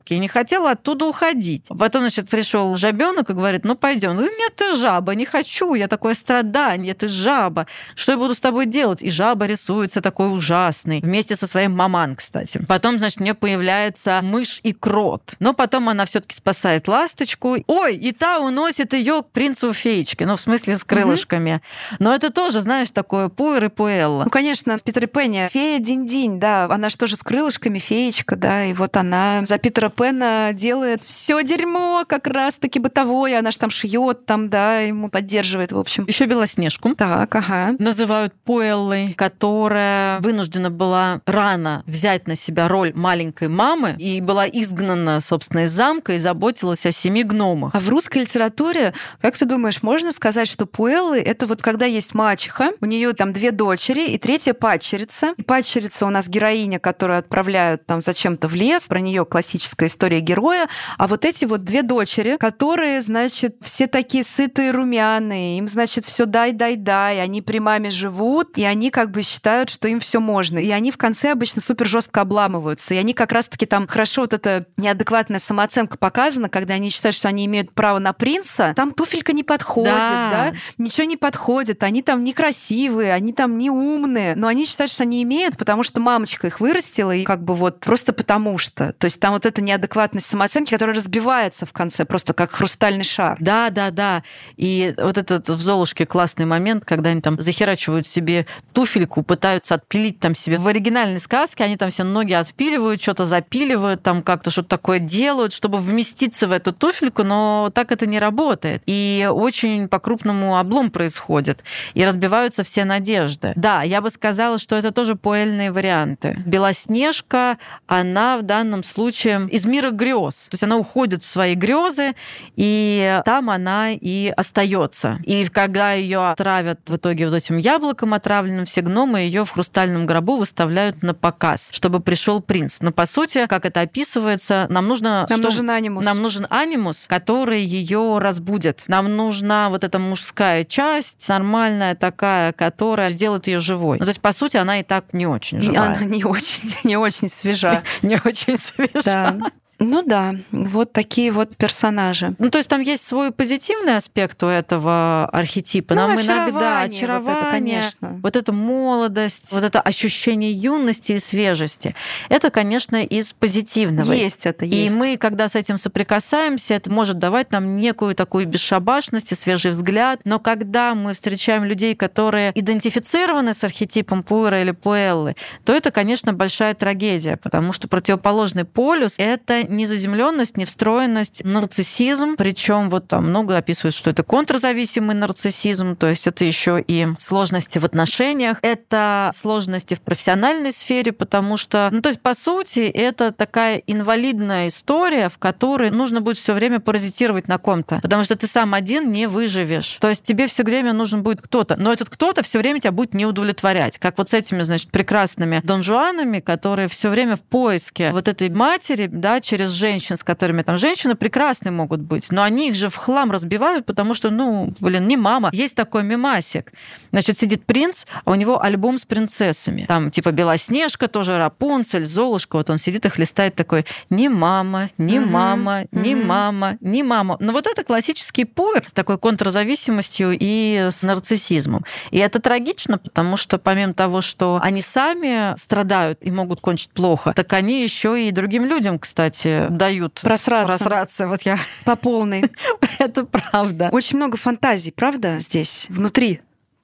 скорлупке и не хотела оттуда уходить. Потом, значит, пришел жабенок и говорит, ну пойдем. Ну нет, ты жаба, не хочу, я такое страдание, ты жаба. Что я буду с тобой делать? И жаба рисуется такой ужасный, вместе со своим маман, кстати. Потом, значит, у нее появляется мышь и крот. Но потом она все-таки спасает ласточку. Ой, и та уносит ее к принцу феечки, ну, в смысле, с крылышками. Но это тоже, знаешь, такое пуэр и пуэлла. Ну, конечно, в Питере Пене фея Динь-Динь, да, она же тоже с крылышками, феечка, да, и вот она за Питера Пена делает все дерьмо как раз-таки бытовое, она же там шьет, там, да, ему поддерживает, в общем. Еще Белоснежку Так, ага. называют Пуэллой, которая вынуждена была рано взять на себя роль маленькой мамы и была изгнана, собственно, из замка и заботилась о семи гномах. А в русской литературе, как ты думаешь, можно сказать, что пуэллы — это вот когда есть мачеха, у нее там две дочери и третья падчерица. И падчерица у нас героиня, которую отправляют там зачем-то в лес, про нее классическая история героя. А вот эти вот две дочери, которые, значит, все такие сытые, румяные, им, значит, все дай, дай, дай, они при маме живут, и они как бы считают, что им все можно. И они в конце обычно супер жестко обламываются. И они как раз-таки там хорошо вот эта неадекватная самооценка показана, когда они считают, что они имеют право на принца, там туфелька не подходит, Да. да, ничего не подходит, они там некрасивые, они там не умные, но они считают, что они имеют, потому что мамочка их вырастила, и как бы вот просто потому что. То есть там вот эта неадекватность самооценки, которая разбивается в конце, просто как хрустальный шар. Да, да, да. И вот этот в Золушке классный момент, когда они там захерачивают себе туфельку, пытаются отпилить там себе. В оригинальной сказке они там все ноги отпиливают, что-то запиливают, там как-то что-то такое делают, чтобы вместиться в эту туфельку, но так это не работает. И очень по-крупному облом происходит. И разбиваются все надежды. Да, я бы сказала, что это тоже пуэльные варианты. Белоснежка, она в данном случае из мира грез. То есть она уходит в свои грезы, и там она и остается. И когда ее отравят в итоге вот этим яблоком отравленным, все гномы ее в хрустальном гробу выставляют на показ, чтобы пришел принц. Но по сути, как это описывается, нам нужно... Нам что? нужен анимус. Нам нужен анимус, который ее разбудит. Нам нужна вот эта мужская часть, нормальная такая, которая сделает ее живой. Ну, то есть, по сути, она и так не очень живая. Она не очень, (laughs) не очень свежа. (laughs) Не очень свежа. Да. Ну да, вот такие вот персонажи. Ну то есть там есть свой позитивный аспект у этого архетипа. Ну, Нам очарование, иногда очарование, вот это, конечно. вот эта молодость, вот это ощущение юности и свежести. Это, конечно, из позитивного. Есть это, есть. И мы, когда с этим соприкасаемся, это может давать нам некую такую бесшабашность и свежий взгляд. Но когда мы встречаем людей, которые идентифицированы с архетипом Пуэра или Пуэллы, то это, конечно, большая трагедия, потому что противоположный полюс — это незаземленность, невстроенность, нарциссизм. Причем вот там много описывают, что это контрзависимый нарциссизм, то есть это еще и сложности в отношениях, это сложности в профессиональной сфере, потому что, ну то есть по сути это такая инвалидная история, в которой нужно будет все время паразитировать на ком-то, потому что ты сам один не выживешь. То есть тебе все время нужен будет кто-то, но этот кто-то все время тебя будет не удовлетворять, как вот с этими, значит, прекрасными донжуанами, которые все время в поиске вот этой матери, да, через через женщин, с которыми там женщины прекрасные могут быть, но они их же в хлам разбивают, потому что, ну, блин, не мама. Есть такой мемасик. Значит, сидит принц, а у него альбом с принцессами. Там типа Белоснежка, тоже Рапунцель, Золушка. Вот он сидит и хлестает такой «не мама, не угу, мама, не угу. мама, не мама». Но вот это классический пуэр с такой контрзависимостью и с нарциссизмом. И это трагично, потому что помимо того, что они сами страдают и могут кончить плохо, так они еще и другим людям, кстати, дают просраться. просраться. Вот я... По полной. (laughs) Это правда. Очень много фантазий, правда, здесь, внутри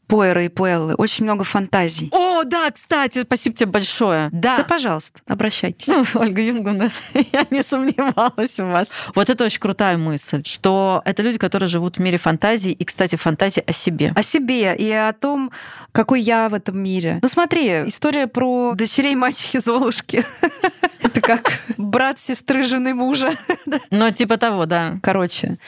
Пуэра и Пуэллы. Очень много фантазий. О, да, кстати, спасибо тебе большое. Да. Да, пожалуйста, обращайтесь. Ну, (laughs) Ольга Юнгуна, (laughs) я не сомневалась в вас. Вот это очень крутая мысль, что это люди, которые живут в мире фантазий, и, кстати, фантазии о себе. О себе и о том, какой я в этом мире. Ну смотри, история про дочерей мачехи Золушки. (laughs) Это как брат сестры жены мужа. Ну, типа того, да. Короче,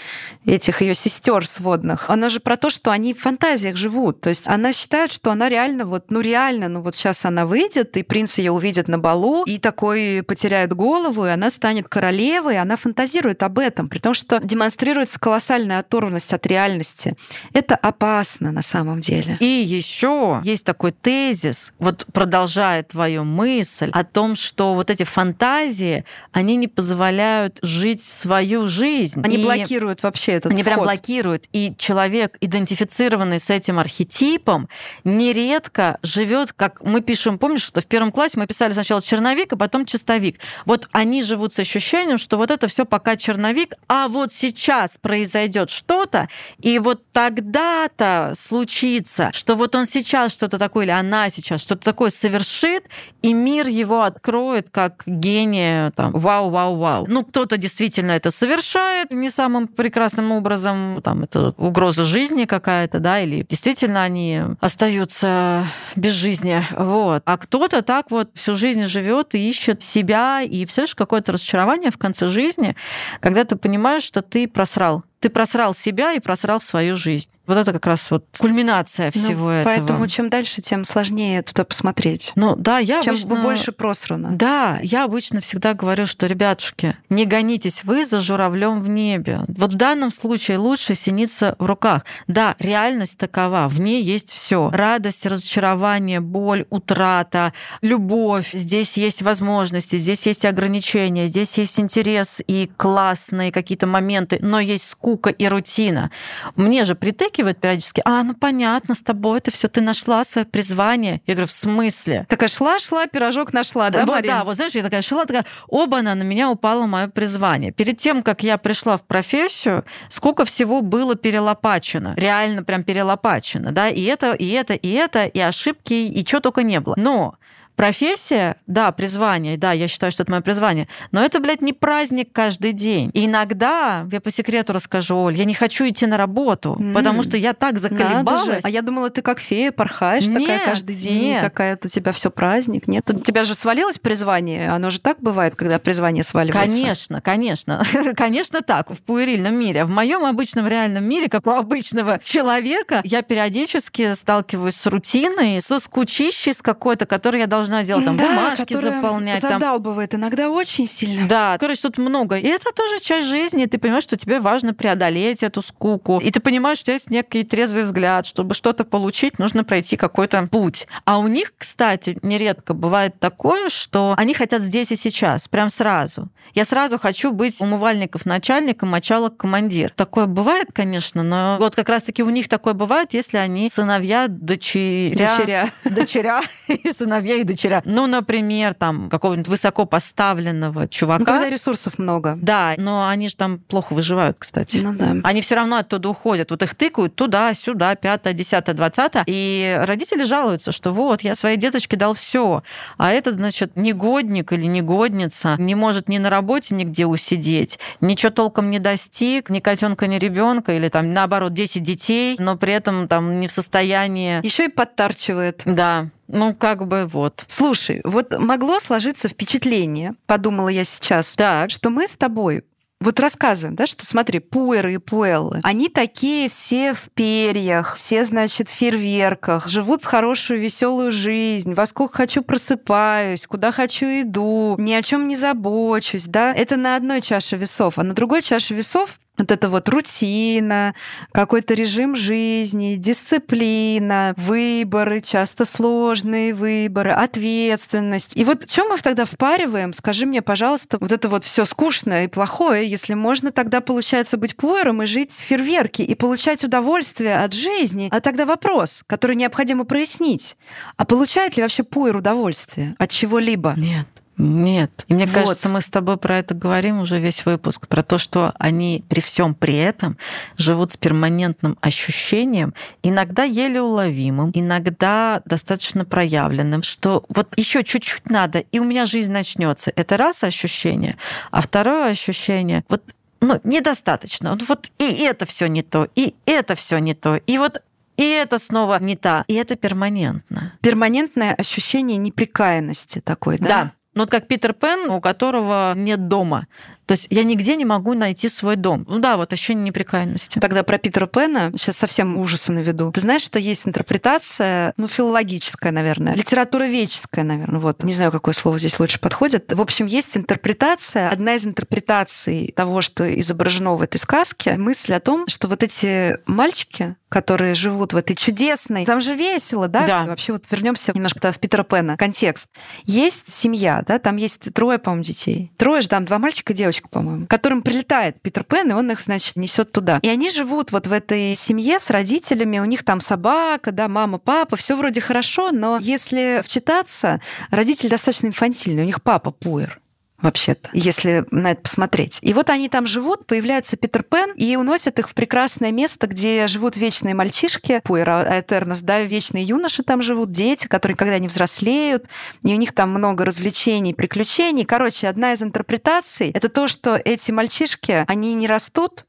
этих ее сестер сводных. Она же про то, что они в фантазиях живут. То есть она считает, что она реально вот, ну реально, ну вот сейчас она выйдет, и принц ее увидит на балу, и такой потеряет голову, и она станет королевой, и она фантазирует об этом, при том, что демонстрируется колоссальная оторванность от реальности. Это опасно на самом деле. И еще есть такой тезис, вот продолжая твою мысль о том, что вот эти фантазии, они не позволяют жить свою жизнь. Они и блокируют вообще этот Они вход. прям блокируют. И человек, идентифицированный с этим архетипом, типом нередко живет, как мы пишем, помнишь, что в первом классе мы писали сначала черновик, а потом чистовик. Вот они живут с ощущением, что вот это все пока черновик, а вот сейчас произойдет что-то, и вот тогда-то случится, что вот он сейчас что-то такое, или она сейчас что-то такое совершит, и мир его откроет как гения, там, вау-вау-вау. Ну, кто-то действительно это совершает не самым прекрасным образом, там, это угроза жизни какая-то, да, или действительно они остаются без жизни. Вот. А кто-то так вот всю жизнь живет и ищет себя, и все же какое-то разочарование в конце жизни, когда ты понимаешь, что ты просрал. Ты просрал себя и просрал свою жизнь. Вот это как раз вот кульминация ну, всего ну, этого. Поэтому чем дальше, тем сложнее туда посмотреть. Ну да, я чем обычно... больше просрано. Да, я обычно всегда говорю, что, ребятушки, не гонитесь вы за журавлем в небе. Вот в данном случае лучше синица в руках. Да, реальность такова, в ней есть все: радость, разочарование, боль, утрата, любовь. Здесь есть возможности, здесь есть ограничения, здесь есть интерес и классные какие-то моменты, но есть скука и рутина. Мне же притыки подчеркивают периодически, а, ну понятно, с тобой это все ты нашла свое призвание. Я говорю, в смысле? Такая шла-шла, пирожок нашла, да, вот, Марин? Да, вот знаешь, я такая шла, такая, оба на меня упало мое призвание. Перед тем, как я пришла в профессию, сколько всего было перелопачено, реально прям перелопачено, да, и это, и это, и это, и ошибки, и чего только не было. Но профессия, да, призвание, да, я считаю, что это мое призвание, но это, блядь, не праздник каждый день. И иногда, я по секрету расскажу, Оль, я не хочу идти на работу, mm. потому что я так заколебалась. А я думала, ты как фея порхаешь нет, такая каждый день, нет. какая-то у тебя все праздник. Нет, у тебя же свалилось призвание, оно же так бывает, когда призвание сваливается. Конечно, конечно, (laughs) конечно так, в пуэрильном мире. В моем обычном реальном мире, как у обычного человека, я периодически сталкиваюсь с рутиной, со скучищей с какой-то, которую я должна делать, там, да, бумажки заполнять. Задалбывает там. иногда очень сильно. Да, короче, тут много. И это тоже часть жизни, ты понимаешь, что тебе важно преодолеть эту скуку. И ты понимаешь, что есть некий трезвый взгляд, чтобы что-то получить, нужно пройти какой-то путь. А у них, кстати, нередко бывает такое, что они хотят здесь и сейчас, прям сразу. Я сразу хочу быть умывальников начальником, мочалок командир. Такое бывает, конечно, но вот как раз-таки у них такое бывает, если они сыновья, дочеря. Дочеря. (laughs) Дочеря и сыновья и дочеря. Ну, например, там какого-нибудь высоко поставленного чувака. Ну, когда ресурсов много. Да, но они же там плохо выживают, кстати. Ну да. Они все равно оттуда уходят. Вот их тыкают туда, сюда, пятое, десятое, двадцатое. И родители жалуются, что вот, я своей деточке дал все, а этот, значит, негодник или негодница не может ни на работе нигде усидеть, ничего толком не достиг, ни котенка, ни ребенка, или там наоборот 10 детей, но при этом там не в состоянии. Еще и подтарчивает. Да. Ну, как бы вот. Слушай, вот могло сложиться впечатление, подумала я сейчас, так. что мы с тобой вот рассказываем, да, что смотри, пуэры и пуэллы, они такие все в перьях, все, значит, в фейерверках, живут хорошую, веселую жизнь, во сколько хочу просыпаюсь, куда хочу иду, ни о чем не забочусь, да. Это на одной чаше весов, а на другой чаше весов вот это вот рутина, какой-то режим жизни, дисциплина, выборы, часто сложные выборы, ответственность. И вот чем мы тогда впариваем? Скажи мне, пожалуйста, вот это вот все скучное и плохое, если можно тогда, получается, быть пуэром и жить в фейерверке и получать удовольствие от жизни. А тогда вопрос, который необходимо прояснить. А получает ли вообще пуэр удовольствие от чего-либо? Нет. Нет. И мне вот. кажется, мы с тобой про это говорим уже весь выпуск, про то, что они при всем при этом живут с перманентным ощущением, иногда еле уловимым, иногда достаточно проявленным, что вот еще чуть-чуть надо, и у меня жизнь начнется. Это раз ощущение, а второе ощущение, вот ну, недостаточно. Вот и это все не то, и это все не то, и вот и это снова не та. И это перманентно. Перманентное ощущение неприкаянности такой, да? Да. Ну, вот как Питер Пен, у которого нет дома. То есть я нигде не могу найти свой дом. Ну да, вот ощущение неприкаянности. Тогда про Питера Пена сейчас совсем ужасы наведу. Ты знаешь, что есть интерпретация, ну, филологическая, наверное, литературоведческая, наверное, вот. Не знаю, какое слово здесь лучше подходит. В общем, есть интерпретация. Одна из интерпретаций того, что изображено в этой сказке, мысль о том, что вот эти мальчики, которые живут в этой чудесной... Там же весело, да? Да. Вообще вот вернемся немножко в Питера Пена. Контекст. Есть семья, да, там есть трое, по-моему, детей. Трое же там, два мальчика и девочка девочка, по-моему, которым прилетает Питер Пен, и он их, значит, несет туда. И они живут вот в этой семье с родителями, у них там собака, да, мама, папа, все вроде хорошо, но если вчитаться, родители достаточно инфантильные, у них папа пуэр вообще-то, если на это посмотреть. И вот они там живут, появляется Питер Пен и уносят их в прекрасное место, где живут вечные мальчишки, Пуэра Этернос, да, вечные юноши там живут, дети, которые никогда не взрослеют, и у них там много развлечений, приключений. Короче, одна из интерпретаций — это то, что эти мальчишки, они не растут,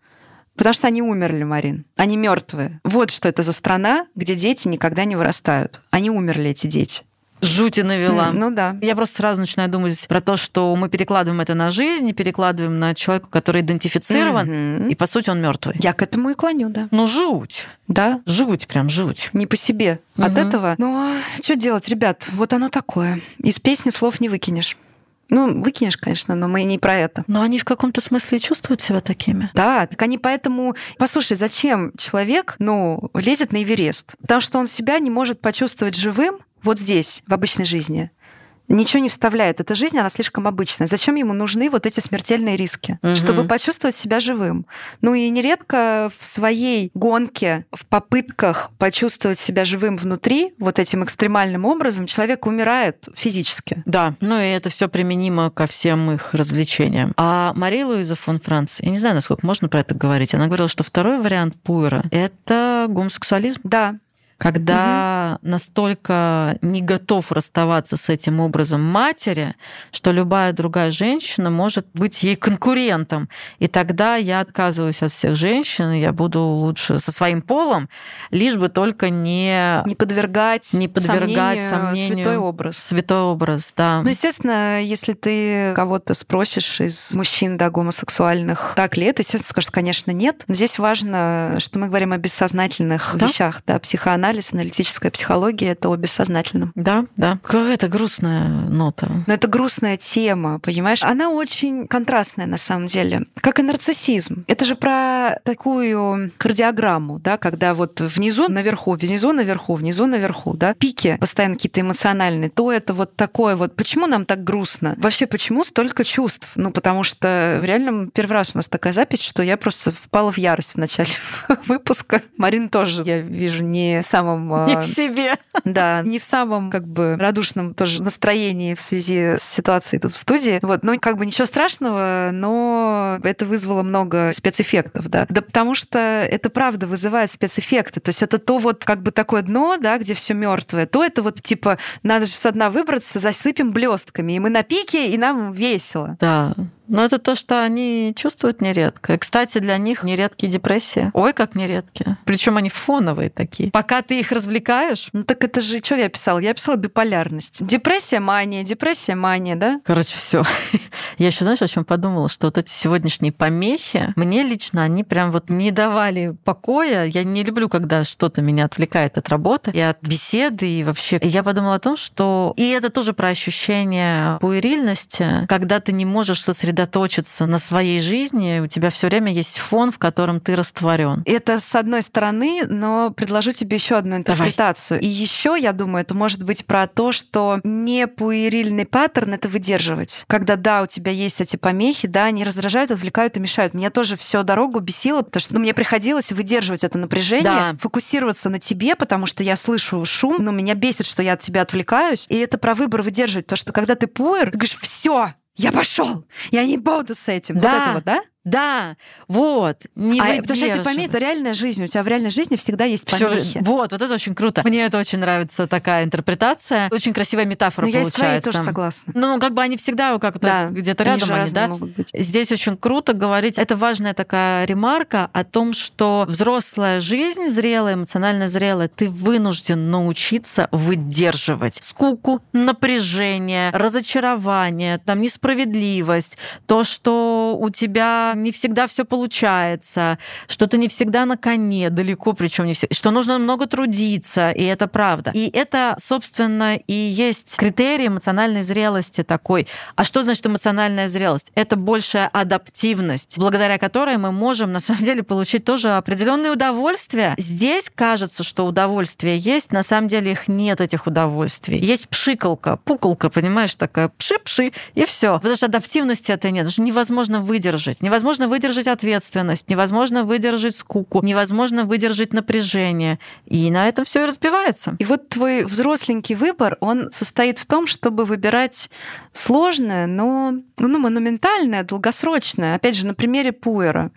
Потому что они умерли, Марин. Они мертвые. Вот что это за страна, где дети никогда не вырастают. Они умерли, эти дети жути навела. Ну да. Я просто сразу начинаю думать про то, что мы перекладываем это на жизнь, перекладываем на человека, который идентифицирован, mm-hmm. и по сути он мертвый. Я к этому и клоню, да. Ну жуть. Да. Жуть, прям жуть. Не по себе. Mm-hmm. От этого. Ну, а что делать, ребят? Вот оно такое. Из песни слов не выкинешь. Ну, выкинешь, конечно, но мы не про это. Но они в каком-то смысле чувствуют себя такими. Да, так они поэтому... Послушай, зачем человек, ну, лезет на Эверест? Потому что он себя не может почувствовать живым, вот здесь, в обычной жизни, ничего не вставляет. Эта жизнь, она слишком обычная. Зачем ему нужны вот эти смертельные риски? Угу. Чтобы почувствовать себя живым. Ну и нередко в своей гонке, в попытках почувствовать себя живым внутри, вот этим экстремальным образом, человек умирает физически. Да, ну и это все применимо ко всем их развлечениям. А Мария Луиза фон Франц, я не знаю, насколько можно про это говорить, она говорила, что второй вариант пуэра — это гомосексуализм. Да, когда угу. настолько не готов расставаться с этим образом матери, что любая другая женщина может быть ей конкурентом. И тогда я отказываюсь от всех женщин, я буду лучше со своим полом, лишь бы только не... Не подвергать, не подвергать сомнению, сомнению святой образ. Святой образ, да. Ну, естественно, если ты кого-то спросишь из мужчин, да, гомосексуальных, так ли это, естественно, скажут, конечно, нет. Но здесь важно, что мы говорим о бессознательных да? вещах, да, психоанализ, аналитическая психология — это о бессознательном. Да, да. Какая-то грустная нота. Но это грустная тема, понимаешь? Она очень контрастная на самом деле. Как и нарциссизм. Это же про такую кардиограмму, да, когда вот внизу, наверху, внизу, наверху, внизу, наверху, да, пики постоянно какие-то эмоциональные, то это вот такое вот. Почему нам так грустно? Вообще, почему столько чувств? Ну, потому что в реальном первый раз у нас такая запись, что я просто впала в ярость в начале (laughs) выпуска. Марин тоже, я вижу, не в самом... (laughs) Не в себе. Да, (laughs) не в самом как бы радушном тоже настроении в связи с ситуацией тут в студии. Вот, ну, как бы ничего страшного, но это вызвало много спецэффектов, да. Да потому что это правда вызывает спецэффекты. То есть это то вот как бы такое дно, да, где все мертвое, то это вот типа надо же с дна выбраться, засыпем блестками, и мы на пике, и нам весело. Да. Но это то, что они чувствуют нередко. И, кстати, для них нередкие депрессии. Ой, как нередкие. Причем они фоновые такие. Пока ты их развлекаешь. Ну так это же, что я писала? Я писала биполярность. Депрессия, мания, депрессия, мания, да? Короче, все. (laughs) Я еще, знаешь, о чем подумала, что вот эти сегодняшние помехи, мне лично они прям вот не давали покоя. Я не люблю, когда что-то меня отвлекает от работы и от беседы, и вообще. И я подумала о том, что... И это тоже про ощущение пуэрильности, когда ты не можешь сосредоточиться сосредоточиться на своей жизни, у тебя все время есть фон, в котором ты растворен. Это с одной стороны, но предложу тебе еще одну интерпретацию. Давай. И еще, я думаю, это может быть про то, что не пуэрильный паттерн это выдерживать. Когда да, у тебя есть эти помехи, да, они раздражают, отвлекают и мешают. Меня тоже всю дорогу бесило, потому что ну, мне приходилось выдерживать это напряжение, да. фокусироваться на тебе, потому что я слышу шум, но меня бесит, что я от тебя отвлекаюсь. И это про выбор выдерживать. Потому что когда ты пуэр, ты говоришь, все, я пошел, я не буду с этим. Да. Вот это вот, да? Да, вот. Не а, потому что эти помехи, это реальная жизнь. У тебя в реальной жизни всегда есть помехи. Всё, вот, вот это очень круто. Мне это очень нравится, такая интерпретация. Очень красивая метафора Но получается. Я с тоже согласна. Ну, как бы они всегда как-то да. где-то рядом, они, да? Могут быть. Здесь очень круто говорить. Это важная такая ремарка о том, что взрослая жизнь, зрелая, эмоционально зрелая, ты вынужден научиться выдерживать скуку, напряжение, разочарование, там несправедливость, то, что у тебя не всегда все получается, что ты не всегда на коне, далеко причем не все, что нужно много трудиться, и это правда. И это, собственно, и есть критерий эмоциональной зрелости такой. А что значит эмоциональная зрелость? Это большая адаптивность, благодаря которой мы можем, на самом деле, получить тоже определенные удовольствия. Здесь кажется, что удовольствия есть, на самом деле их нет, этих удовольствий. Есть пшикалка, пукалка, понимаешь, такая пши-пши, и все. Потому что адаптивности это нет, это невозможно выдержать. Невозможно невозможно выдержать ответственность, невозможно выдержать скуку, невозможно выдержать напряжение. И на этом все и разбивается. И вот твой взросленький выбор, он состоит в том, чтобы выбирать сложное, но ну, монументальное, долгосрочное. Опять же, на примере Пуэра.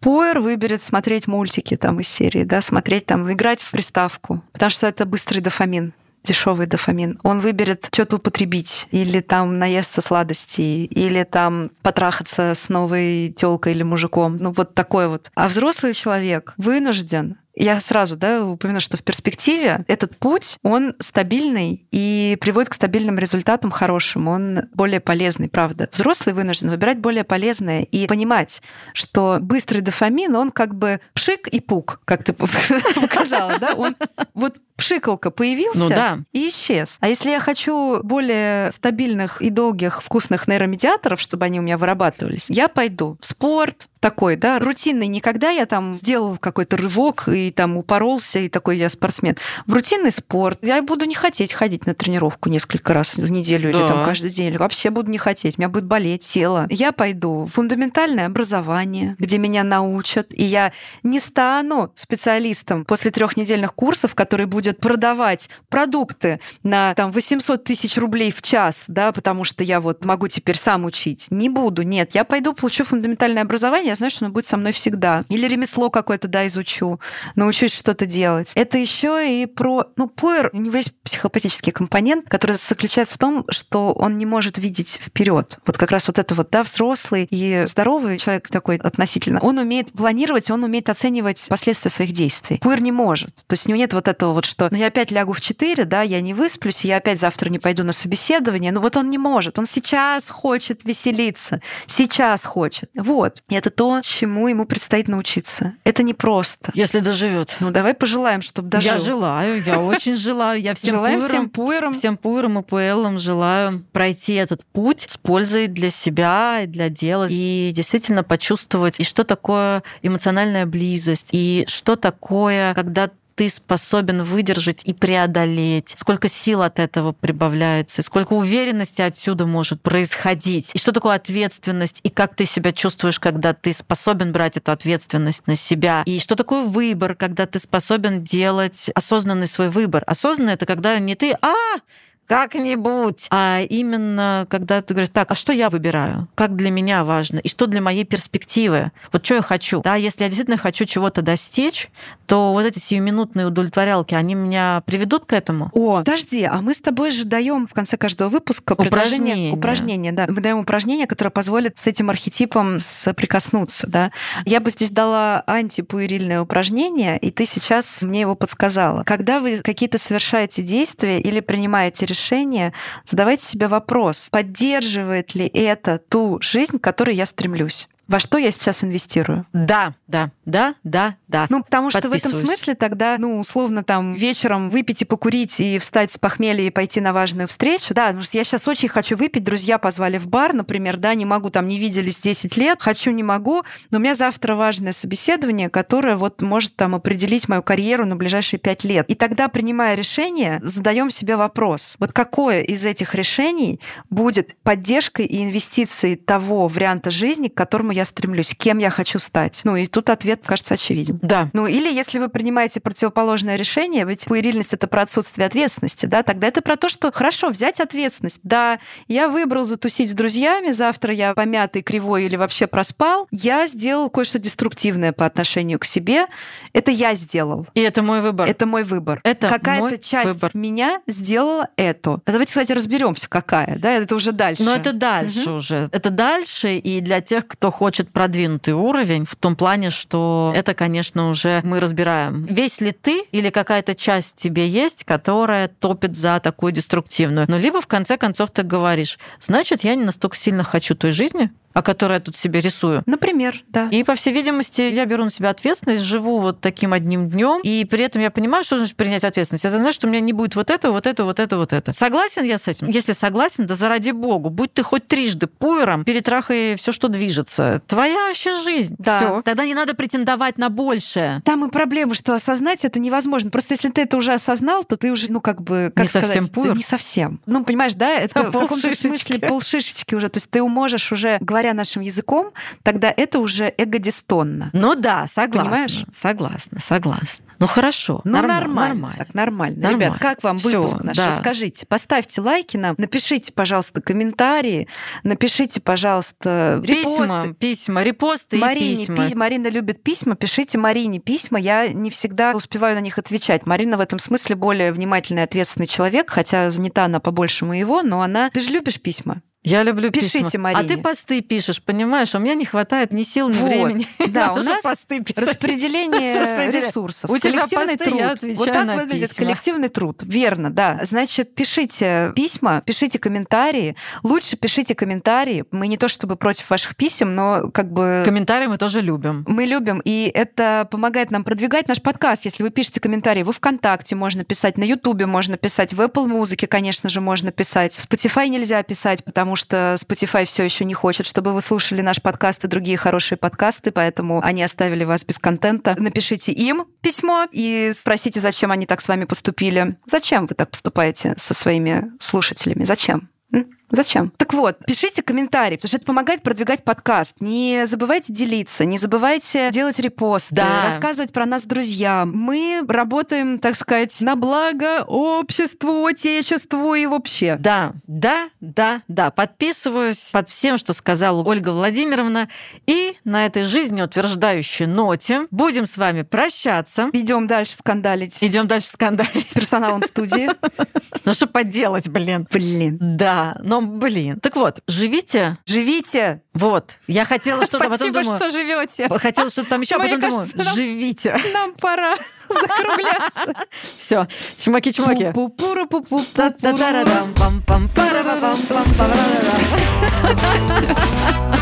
Пуэр выберет смотреть мультики там из серии, да, смотреть там, играть в приставку, потому что это быстрый дофамин дешевый дофамин. Он выберет что-то употребить, или там наесться сладостей, или там потрахаться с новой телкой или мужиком. Ну, вот такой вот. А взрослый человек вынужден я сразу да, упомяну, что в перспективе этот путь, он стабильный и приводит к стабильным результатам хорошим. Он более полезный, правда. Взрослый вынужден выбирать более полезное и понимать, что быстрый дофамин, он как бы пшик и пук, как ты (laughs) показала, да? Он вот пшикалка появился ну, да. и исчез. А если я хочу более стабильных и долгих вкусных нейромедиаторов, чтобы они у меня вырабатывались, я пойду в спорт, такой, да, рутинный. Никогда я там сделал какой-то рывок и там упоролся, и такой я спортсмен. В рутинный спорт я буду не хотеть ходить на тренировку несколько раз в неделю да. или там каждый день. Или вообще буду не хотеть. У меня будет болеть тело. Я пойду в фундаментальное образование, где меня научат, и я не стану специалистом после трехнедельных курсов, который будет продавать продукты на там 800 тысяч рублей в час, да, потому что я вот могу теперь сам учить. Не буду, нет. Я пойду, получу фундаментальное образование, я знаю, что оно будет со мной всегда. Или ремесло какое-то, да, изучу. научусь что-то делать. Это еще и про... Ну, пуэр, у него психопатический компонент, который заключается в том, что он не может видеть вперед. Вот как раз вот это вот, да, взрослый и здоровый человек такой относительно, он умеет планировать, он умеет оценивать последствия своих действий. Пуэр не может. То есть у него нет вот этого вот, что ну, я опять лягу в 4, да, я не высплюсь, я опять завтра не пойду на собеседование. Ну вот он не может. Он сейчас хочет веселиться, сейчас хочет. Вот. И это то, чему ему предстоит научиться. Это не просто. Если доживет. Ну давай пожелаем, чтобы дожил. Я желаю, я (laughs) очень желаю. Я всем Желаем пуэрам, всем пуэрам. всем пуэрам и пуэллам желаю пройти этот путь с пользой для себя и для дела. И действительно почувствовать, и что такое эмоциональная близость, и что такое, когда ты способен выдержать и преодолеть, сколько сил от этого прибавляется, сколько уверенности отсюда может происходить, и что такое ответственность, и как ты себя чувствуешь, когда ты способен брать эту ответственность на себя, и что такое выбор, когда ты способен делать осознанный свой выбор. Осознанный — это когда не ты, а, как-нибудь. А именно, когда ты говоришь, так, а что я выбираю? Как для меня важно? И что для моей перспективы? Вот что я хочу? Да, если я действительно хочу чего-то достичь, то вот эти сиюминутные удовлетворялки, они меня приведут к этому? О, подожди, а мы с тобой же даем в конце каждого выпуска Упражнение. упражнение, да. Мы даем упражнение, которое позволит с этим архетипом соприкоснуться, да. Я бы здесь дала антипуэрильное упражнение, и ты сейчас мне его подсказала. Когда вы какие-то совершаете действия или принимаете решения, задавайте себе вопрос, поддерживает ли это ту жизнь, к которой я стремлюсь. Во что я сейчас инвестирую? Да, да, да, да, да. Ну, потому что в этом смысле тогда, ну, условно, там, вечером выпить и покурить, и встать с похмелья и пойти на важную встречу. Да, потому что я сейчас очень хочу выпить, друзья позвали в бар, например, да, не могу, там, не виделись 10 лет, хочу, не могу, но у меня завтра важное собеседование, которое вот может там определить мою карьеру на ближайшие 5 лет. И тогда, принимая решение, задаем себе вопрос, вот какое из этих решений будет поддержкой и инвестицией того варианта жизни, к которому я стремлюсь, кем я хочу стать. Ну, и тут ответ, кажется, очевиден. Да. Ну, или если вы принимаете противоположное решение, ведь пуэрильность — это про отсутствие ответственности, да, тогда это про то, что хорошо, взять ответственность. Да, я выбрал затусить с друзьями, завтра я помятый, кривой или вообще проспал, я сделал кое-что деструктивное по отношению к себе, это я сделал. И это мой выбор. Это мой выбор. Это Какая-то часть выбор. меня сделала это. А давайте, кстати, разберемся, какая, да, это уже дальше. Но это дальше уже. Это дальше, и для тех, кто хочет продвинутый уровень, в том плане, что это, конечно, уже мы разбираем. Весь ли ты или какая-то часть тебе есть, которая топит за такую деструктивную. Но либо в конце концов ты говоришь, значит, я не настолько сильно хочу той жизни, о которой я тут себе рисую. Например, да. И, по всей видимости, я беру на себя ответственность, живу вот таким одним днем, и при этом я понимаю, что значит принять ответственность. Это значит, что у меня не будет вот этого, вот этого, вот этого, вот это. Согласен я с этим? Если согласен, да заради богу, будь ты хоть трижды пуэром, перетрахай все, что движется. Твоя вообще жизнь. Да. Все. Тогда не надо претендовать на большее. Там и проблема, что осознать это невозможно. Просто если ты это уже осознал, то ты уже, ну, как бы, как Не совсем сказать, пуэр. да не совсем. Ну, понимаешь, да, это (laughs) в каком-то смысле полшишечки уже. То есть ты можешь уже, говоря нашим языком, тогда это уже эгодистонно. Ну да, согласна. Понимаешь? Согласна, согласна. Ну хорошо. Ну, нормально. нормально. Так, нормально. Нормально. Ребят, как вам Всё, выпуск наш? да. Расскажите. Поставьте лайки нам, напишите, пожалуйста, комментарии, напишите, пожалуйста, Письма, репосты. письма, репосты Марине и письма. пись- Марина любит письма. Пишите Марине письма. Я не всегда успеваю на них отвечать. Марина в этом смысле более внимательный ответственный человек, хотя занята она побольше моего, но она... Ты же любишь письма? Я люблю Пишите письма. Марине. А ты посты пишешь, понимаешь? У меня не хватает ни сил, ни Вот. времени. Да, (laughs) у нас посты писать. Распределение (laughs) ресурсов. У тебя посты, труд. я отвечаю вот так на выглядит письма. коллективный труд. Верно, да. Значит, пишите письма, пишите комментарии. Лучше пишите комментарии. Мы не то чтобы против ваших писем, но как бы... Комментарии мы тоже любим. Мы любим, и это помогает нам продвигать наш подкаст. Если вы пишете комментарии во ВКонтакте, можно писать, на Ютубе можно писать, в Apple Музыке, конечно же, можно писать. В Spotify нельзя писать, потому что Spotify все еще не хочет, чтобы вы слушали наш подкаст и другие хорошие подкасты, поэтому они оставили вас без контента. Напишите им письмо и спросите, зачем они так с вами поступили. Зачем вы так поступаете со своими слушателями? Зачем? Зачем? Так вот, пишите комментарии, потому что это помогает продвигать подкаст. Не забывайте делиться, не забывайте делать репосты, Да. рассказывать про нас друзьям. Мы работаем, так сказать, на благо обществу, отечеству и вообще. Да, да, да, да. Подписываюсь под всем, что сказала Ольга Владимировна. И на этой жизнеутверждающей ноте будем с вами прощаться. Идем дальше скандалить Идем дальше скандалить. с персоналом студии. (laughs) Ну что поделать, блин. Блин. Да, но блин. Так вот, живите. Живите. Вот. Я хотела что-то, а потом думаю... что живете. Хотела что-то там еще, а потом думаю, живите. Нам пора (laughs) закругляться. Все. Пу-пу-пу-пу-пу-пу. Та-та-та-ра-дам, пам-пам-пара-пам-пам-пам-пара-рам. (laughs)